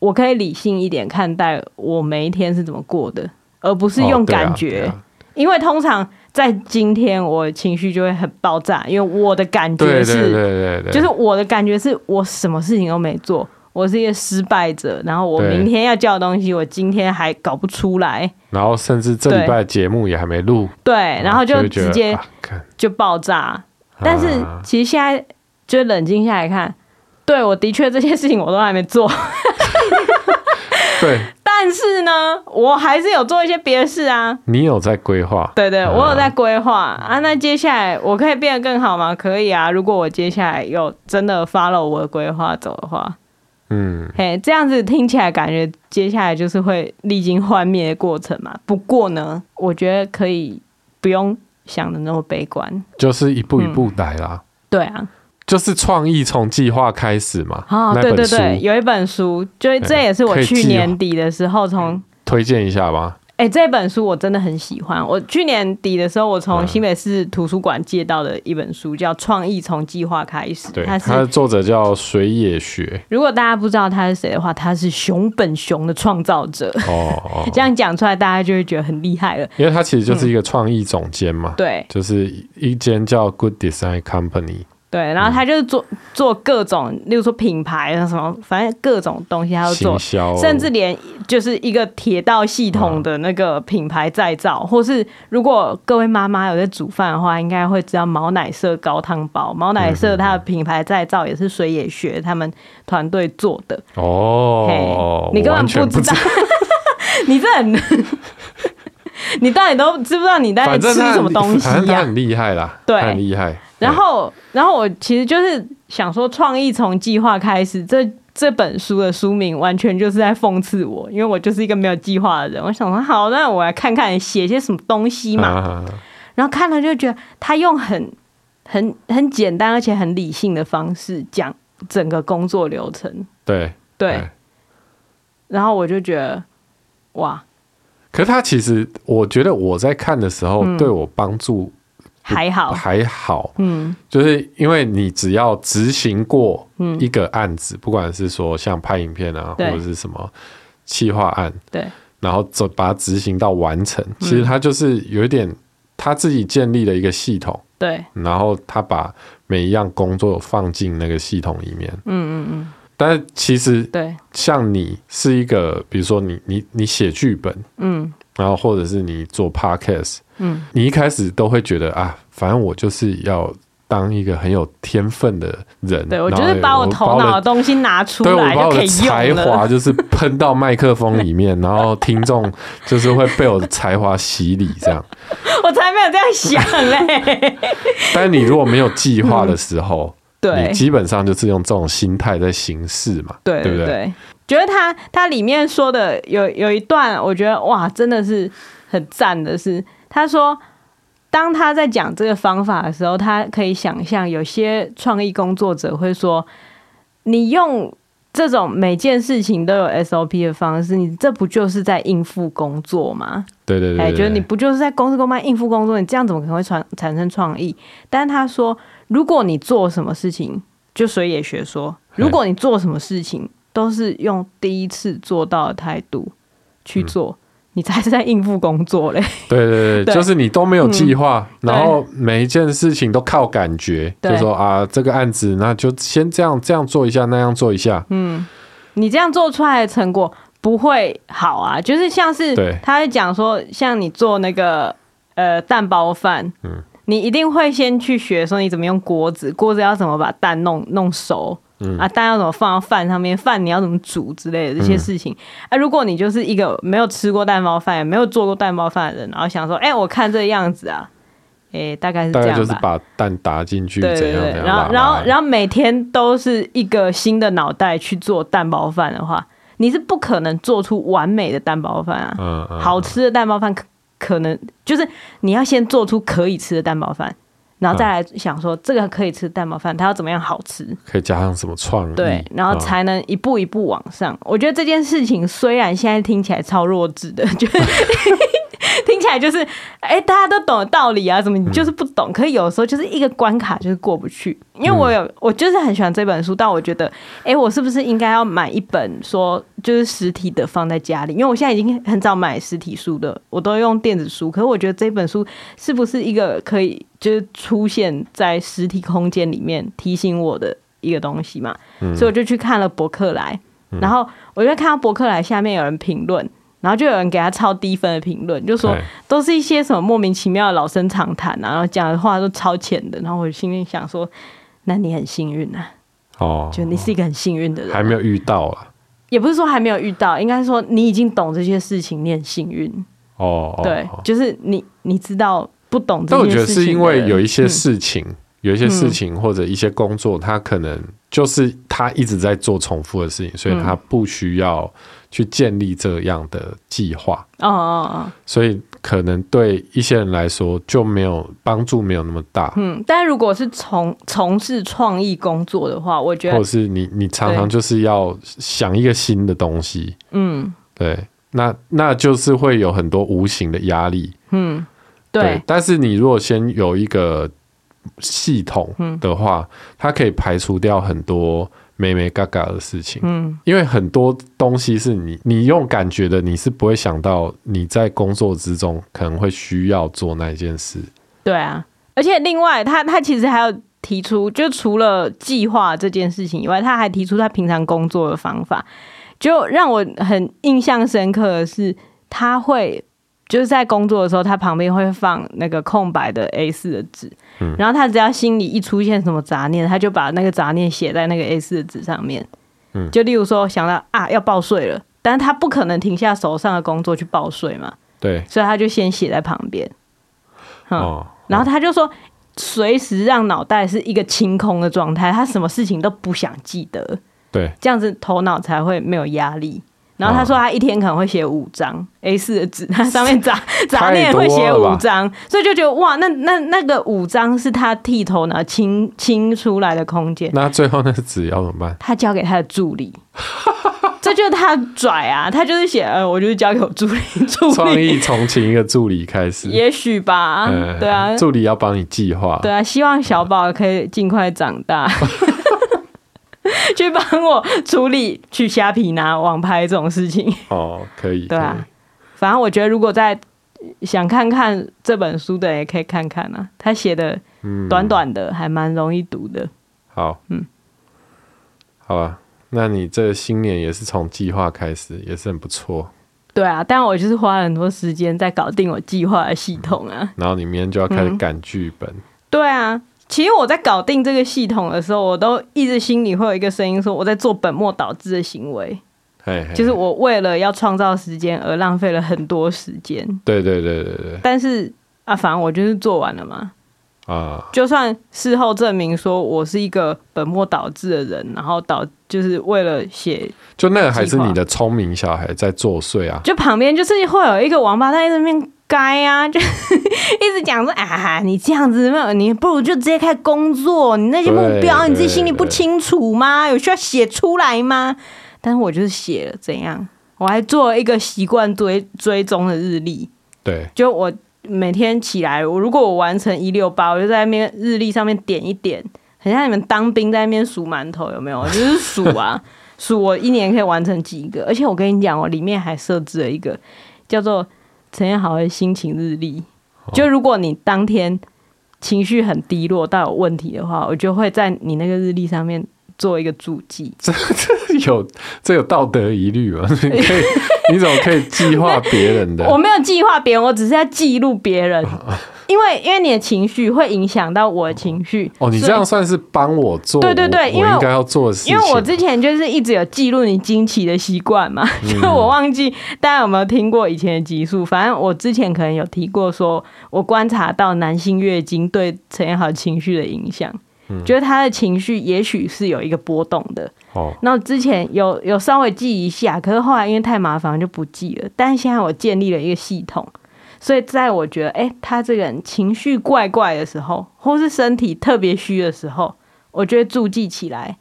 我可以理性一点看待我每一天是怎么过的，而不是用感觉。哦啊啊、因为通常在今天，我情绪就会很爆炸，因为我的感觉是，对对对对，就是我的感觉是我什么事情都没做，我是一个失败者。然后我明天要交的东西，我今天还搞不出来，然后甚至这礼拜节目也还没录，对，然后就直接就爆炸。啊、但是其实现在就冷静下来看。对，我的确这些事情我都还没做，对，[LAUGHS] 但是呢，我还是有做一些别的事啊。你有在规划？对对，我有在规划啊。那接下来我可以变得更好吗？可以啊。如果我接下来有真的 follow 我的规划走的话，嗯，嘿，这样子听起来感觉接下来就是会历经幻灭的过程嘛。不过呢，我觉得可以不用想的那么悲观，就是一步一步来啦。嗯，对啊。就是创意从计划开始嘛。哦，对对对，有一本书，就这也是我去年底的时候从、欸、推荐一下吧。哎、欸，这本书我真的很喜欢。我去年底的时候，我从新北市图书馆借到的一本书，叫《创意从计划开始》。对，它的作者叫水野学。如果大家不知道他是谁的话，他是熊本熊的创造者。哦，哦 [LAUGHS] 这样讲出来，大家就会觉得很厉害了。因为他其实就是一个创意总监嘛。对、嗯，就是一间叫 Good Design Company。对，然后他就是做做各种，例如说品牌啊什么，反正各种东西他都做，甚至连就是一个铁道系统的那个品牌再造，或是如果各位妈妈有在煮饭的话，应该会知道毛奶色高汤包。毛奶色它的品牌再造也是水野学他们团队做的。哦，你根本不知道，[LAUGHS] 你这很，[LAUGHS] 你到底都知不知道你在吃什么东西呀？他很厉害啦，对，很厉害。然后，然后我其实就是想说，创意从计划开始。这这本书的书名完全就是在讽刺我，因为我就是一个没有计划的人。我想说，好，那我来看看写些什么东西嘛。啊、然后看了就觉得他用很很很简单而且很理性的方式讲整个工作流程。对对。对然后我就觉得，哇！可是他其实，我觉得我在看的时候对我帮助、嗯。还好，还好，嗯，就是因为你只要执行过一个案子，嗯、不管是说像拍影片啊，或者是什么企划案，对，然后走把它执行到完成，嗯、其实它就是有一点他自己建立了一个系统，对，然后他把每一样工作放进那个系统里面，嗯嗯嗯，但是其实对，像你是一个，比如说你你你写剧本，嗯。然后或者是你做 podcast，嗯，你一开始都会觉得啊，反正我就是要当一个很有天分的人，对，我就是把我头脑的东西拿出来，对，我把我的才华就是喷到麦克风里面，然后听众就是会被我的才华洗礼，这样。[LAUGHS] 我才没有这样想嘞。[LAUGHS] 但是你如果没有计划的时候，对，你基本上就是用这种心态在行事嘛，对，对不对？觉得他他里面说的有有一段，我觉得哇，真的是很赞的是，他说，当他在讲这个方法的时候，他可以想象有些创意工作者会说，你用这种每件事情都有 SOP 的方式，你这不就是在应付工作吗？对对对，对，觉得你不就是在公司公办应付工作？你这样怎么可能会产产生创意？但是他说，如果你做什么事情，就水野学说，如果你做什么事情。都是用第一次做到的态度去做，嗯、你才是在应付工作嘞。对对对，对就是你都没有计划，嗯、然后每一件事情都靠感觉，就说啊，这个案子那就先这样这样做一下，那样做一下。嗯，你这样做出来的成果不会好啊，就是像是他会讲说，像你做那个呃蛋包饭，嗯，你一定会先去学说你怎么用锅子，锅子要怎么把蛋弄弄熟。嗯、啊，蛋要怎么放到饭上面？饭你要怎么煮之类的这些事情？嗯、啊，如果你就是一个没有吃过蛋包饭，也没有做过蛋包饭的人，然后想说，哎、欸，我看这样子啊，哎、欸，大概是这样吧。就是把蛋打进去，对对对，然后然后然后每天都是一个新的脑袋去做蛋包饭的话，你是不可能做出完美的蛋包饭啊。嗯嗯。好吃的蛋包饭可可能就是你要先做出可以吃的蛋包饭。然后再来想说，这个可以吃蛋包饭，它要怎么样好吃？可以加上什么创意？对，然后才能一步一步往上。哦、我觉得这件事情虽然现在听起来超弱智的，[LAUGHS] 就是。[LAUGHS] 听起来就是，哎、欸，大家都懂的道理啊，怎么你就是不懂？嗯、可是有时候就是一个关卡就是过不去。因为我有，我就是很喜欢这本书，但我觉得，哎、欸，我是不是应该要买一本说就是实体的放在家里？因为我现在已经很早买实体书的，我都用电子书。可是我觉得这本书是不是一个可以就是出现在实体空间里面提醒我的一个东西嘛？嗯、所以我就去看了博客来，然后我就看到博客来下面有人评论。然后就有人给他超低分的评论，就说都是一些什么莫名其妙的老生常谈啊，然后讲的话都超浅的。然后我心里想说，那你很幸运啊，哦，就你是一个很幸运的人，还没有遇到啊，也不是说还没有遇到，应该说你已经懂这些事情，你很幸运哦。对，就是你你知道不懂这些事情，但我觉得是因为有一些事情，嗯、有一些事情或者一些工作，他可能就是他一直在做重复的事情，所以他不需要。去建立这样的计划哦哦哦，所以可能对一些人来说就没有帮助，没有那么大。嗯，但如果是从从事创意工作的话，我觉得，或是你你常常就是要想一个新的东西，嗯，对，那那就是会有很多无形的压力。嗯对，对。但是你如果先有一个系统的话，嗯、它可以排除掉很多眉眉角角的事情。嗯，因为很多东西是你你用感觉的，你是不会想到你在工作之中可能会需要做那一件事。对啊，而且另外，他他其实还有提出，就除了计划这件事情以外，他还提出他平常工作的方法，就让我很印象深刻的是，他会。就是在工作的时候，他旁边会放那个空白的 A 四的纸，嗯，然后他只要心里一出现什么杂念，他就把那个杂念写在那个 A 四的纸上面，嗯，就例如说想到啊要报税了，但是他不可能停下手上的工作去报税嘛，对，所以他就先写在旁边，哦，然后他就说随时让脑袋是一个清空的状态，他什么事情都不想记得，对，这样子头脑才会没有压力。然后他说他一天可能会写五张 A4 的纸，他上面 [LAUGHS] 杂杂念会写五张，所以就觉得哇，那那那个五张是他剃头呢清清出来的空间。那最后那个纸要怎么办？他交给他的助理，这就是他拽啊，他就是写呃，我就是交给我助理。助理创意从请一个助理开始，也许吧，嗯，对啊，助理要帮你计划，对啊，希望小宝可以尽快长大。[LAUGHS] [LAUGHS] 去帮我处理去虾皮拿网拍这种事情哦，可以，对啊，反正我觉得如果在想看看这本书的，也可以看看啊。他写的短短的，还蛮容易读的。好，嗯，好吧，那你这新年也是从计划开始，也是很不错。对啊，但我就是花了很多时间在搞定我计划的系统啊。然后你明天就要开始赶剧本。对啊。其实我在搞定这个系统的时候，我都一直心里会有一个声音说，我在做本末倒置的行为。就是我为了要创造时间而浪费了很多时间。对对对对对。但是啊，反正我就是做完了嘛。啊。就算事后证明说我是一个本末倒置的人，然后导就是为了写，就那个还是你的聪明小孩在作祟啊。就旁边就是会有一个王八蛋在那边。该啊，[LAUGHS] 就一直讲说啊，你这样子没有，你不如就直接开始工作。你那些目标，你自己心里不清楚吗？有需要写出来吗？但是我就是写了，怎样？我还做了一个习惯追追踪的日历。对，就我每天起来，我如果我完成一六八，我就在那边日历上面点一点，很像你们当兵在那边数馒头，有没有？就是数啊，[LAUGHS] 数我一年可以完成几个。而且我跟你讲，我里面还设置了一个叫做。陈彦豪的心情日历，就如果你当天情绪很低落，到有问题的话，我就会在你那个日历上面做一个注记。这这 [LAUGHS] 有这有道德疑虑吗？你 [LAUGHS] 可以，[LAUGHS] 你怎么可以计划别人的？我没有计划别人，我只是在记录别人。因为因为你的情绪会影响到我的情绪哦，你这样算是帮我做对对对，因为应该要做的事情。因为我之前就是一直有记录你经期的习惯嘛，就我忘记大家有没有听过以前的集数，反正我之前可能有提过，说我观察到男性月经对陈彦豪情绪的影响，觉得他的情绪也许是有一个波动的哦。那之前有有稍微记一下，可是后来因为太麻烦就不记了。但是现在我建立了一个系统。所以，在我觉得，哎、欸，他这个人情绪怪怪的时候，或是身体特别虚的时候，我就会注记起来。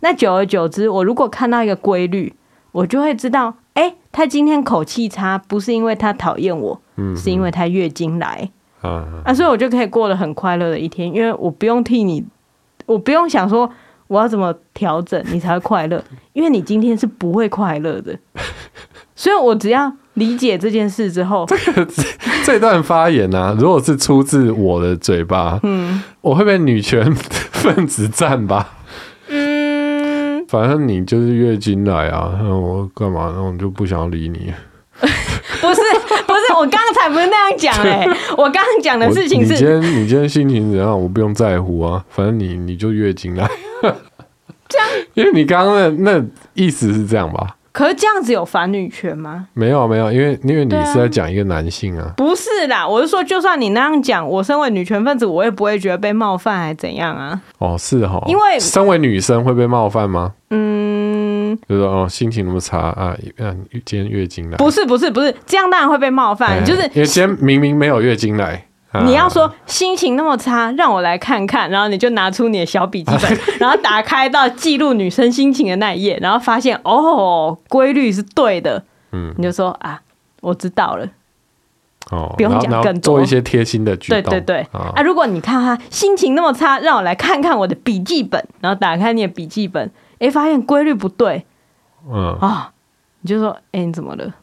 那久而久之，我如果看到一个规律，我就会知道，哎、欸，他今天口气差，不是因为他讨厌我，嗯，是因为他月经来。啊，啊，所以我就可以过得很快乐的一天，因为我不用替你，我不用想说我要怎么调整你才会快乐，因为你今天是不会快乐的。[LAUGHS] 所以我只要。理解这件事之后，这个这段发言呢、啊，如果是出自我的嘴巴，嗯，我会被女权分子赞吧？嗯，反正你就是月经来啊，那我干嘛？那我就不想理你。[LAUGHS] 不是才不是那样讲哎、欸，我刚刚讲的事情是，你今天你今天心情怎样？我不用在乎啊，反正你你就月经来，这样，因为你刚刚那那意思是这样吧？可是这样子有反女权吗？没有没有，因为因为你是在讲一个男性啊。不是啦，我是说，就算你那样讲，我身为女权分子，我也不会觉得被冒犯，还是怎样啊？哦，是哈，因为身为女生会被冒犯吗？嗯，就是说哦，心情那么差啊，今天月经来。不是不是不是，这样当然会被冒犯，欸、就是因为今天明明没有月经来。你要说心情那么差，让我来看看，然后你就拿出你的小笔记本，[LAUGHS] 然后打开到记录女生心情的那一页，然后发现哦，规律是对的，嗯，你就说啊，我知道了。哦，不用讲更多，做一些贴心的举动。对对对，哦、啊，如果你看他心情那么差，让我来看看我的笔记本，然后打开你的笔记本，哎，发现规律不对，嗯。啊、哦，你就说，哎，你怎么了？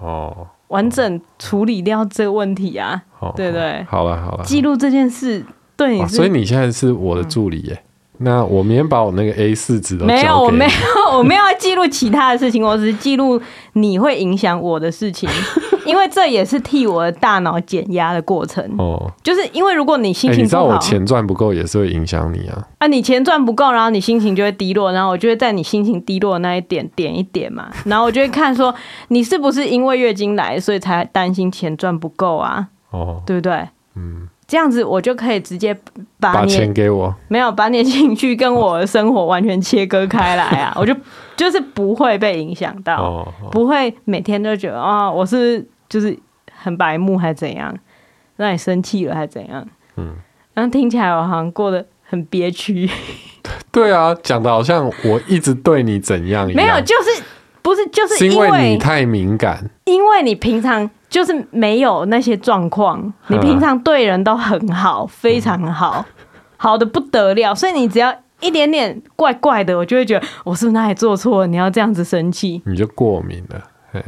哦，完整处理掉这个问题啊，哦、对对，好了好了，记录这件事对你，所以你现在是我的助理耶。嗯。那我明天把我那个 A 四纸都没有，我没有，我没有记录其他的事情，我只是记录你会影响我的事情，[LAUGHS] 因为这也是替我的大脑减压的过程。哦，就是因为如果你心情不好，欸、你知道我钱赚不够也是会影响你啊。啊，你钱赚不够，然后你心情就会低落，然后我就会在你心情低落的那一点点一点嘛，[LAUGHS] 然后我就会看说你是不是因为月经来，所以才担心钱赚不够啊？哦，对不对？嗯。这样子我就可以直接把钱给我，没有把你的情绪跟我的生活完全切割开来啊！[LAUGHS] 我就就是不会被影响到，不会每天都觉得啊、哦，我是就是很白目还是怎样，让你生气了还是怎样？嗯，然后听起来我好像过得很憋屈。[LAUGHS] 对啊，讲的好像我一直对你怎样一样，没有，就是不是就是因为，是因为你太敏感，因为你平常。就是没有那些状况，你平常对人都很好，非常好，好的不得了。所以你只要一点点怪怪的，我就会觉得我是不是哪里做错了？你要这样子生气，你就过敏了。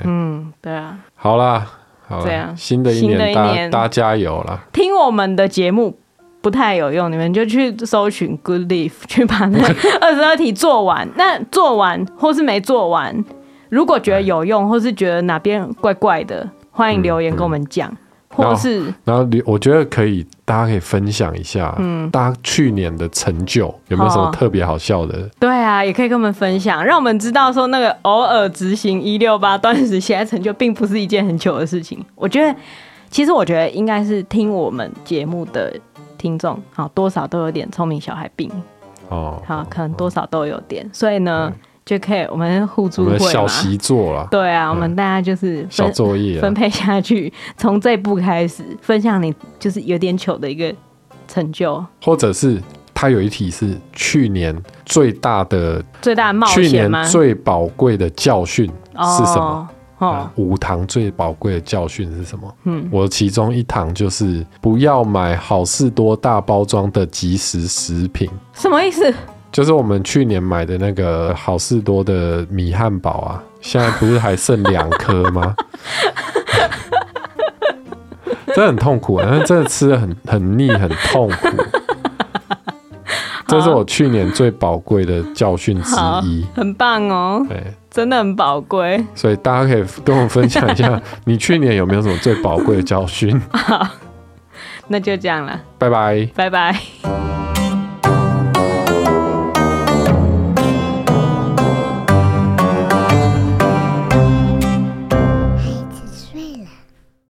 嗯，对啊。好啦，好这样新的一年，大家大家加油啦！听我们的节目不太有用，你们就去搜寻 Good Life，去把那 [LAUGHS] 二十二题做完。那做完或是没做完，如果觉得有用，或是觉得哪边怪怪的。欢迎留言跟我们讲，嗯嗯、或是然后你我觉得可以，大家可以分享一下，嗯，大家去年的成就有没有什么特别好笑的？对啊，也可以跟我们分享，让我们知道说那个偶尔执行一六八断食现在成就，并不是一件很糗的事情。我觉得，其实我觉得应该是听我们节目的听众，好多少都有点聪明小孩病哦，好，可能多少都有点，所以呢。嗯就可以，我们互助会嘛，小习作了。对啊，我们大家就是小作业 [LAUGHS] 分配下去，从这一步开始分享你就是有点糗的一个成就，或者是他有一题是去年最大的最大的冒险吗？去年最宝贵的教训是什么？哦，五堂最宝贵的教训是什么？嗯，我其中一堂就是不要买好事多大包装的即食食品。什么意思？就是我们去年买的那个好事多的米汉堡啊，现在不是还剩两颗吗？[LAUGHS] 真的很痛苦啊！但真的吃的很很腻，很痛苦。这是我去年最宝贵的教训之一，很棒哦。对，真的很宝贵。所以大家可以跟我分享一下，你去年有没有什么最宝贵的教训？[LAUGHS] 好，那就这样了，拜拜，拜拜。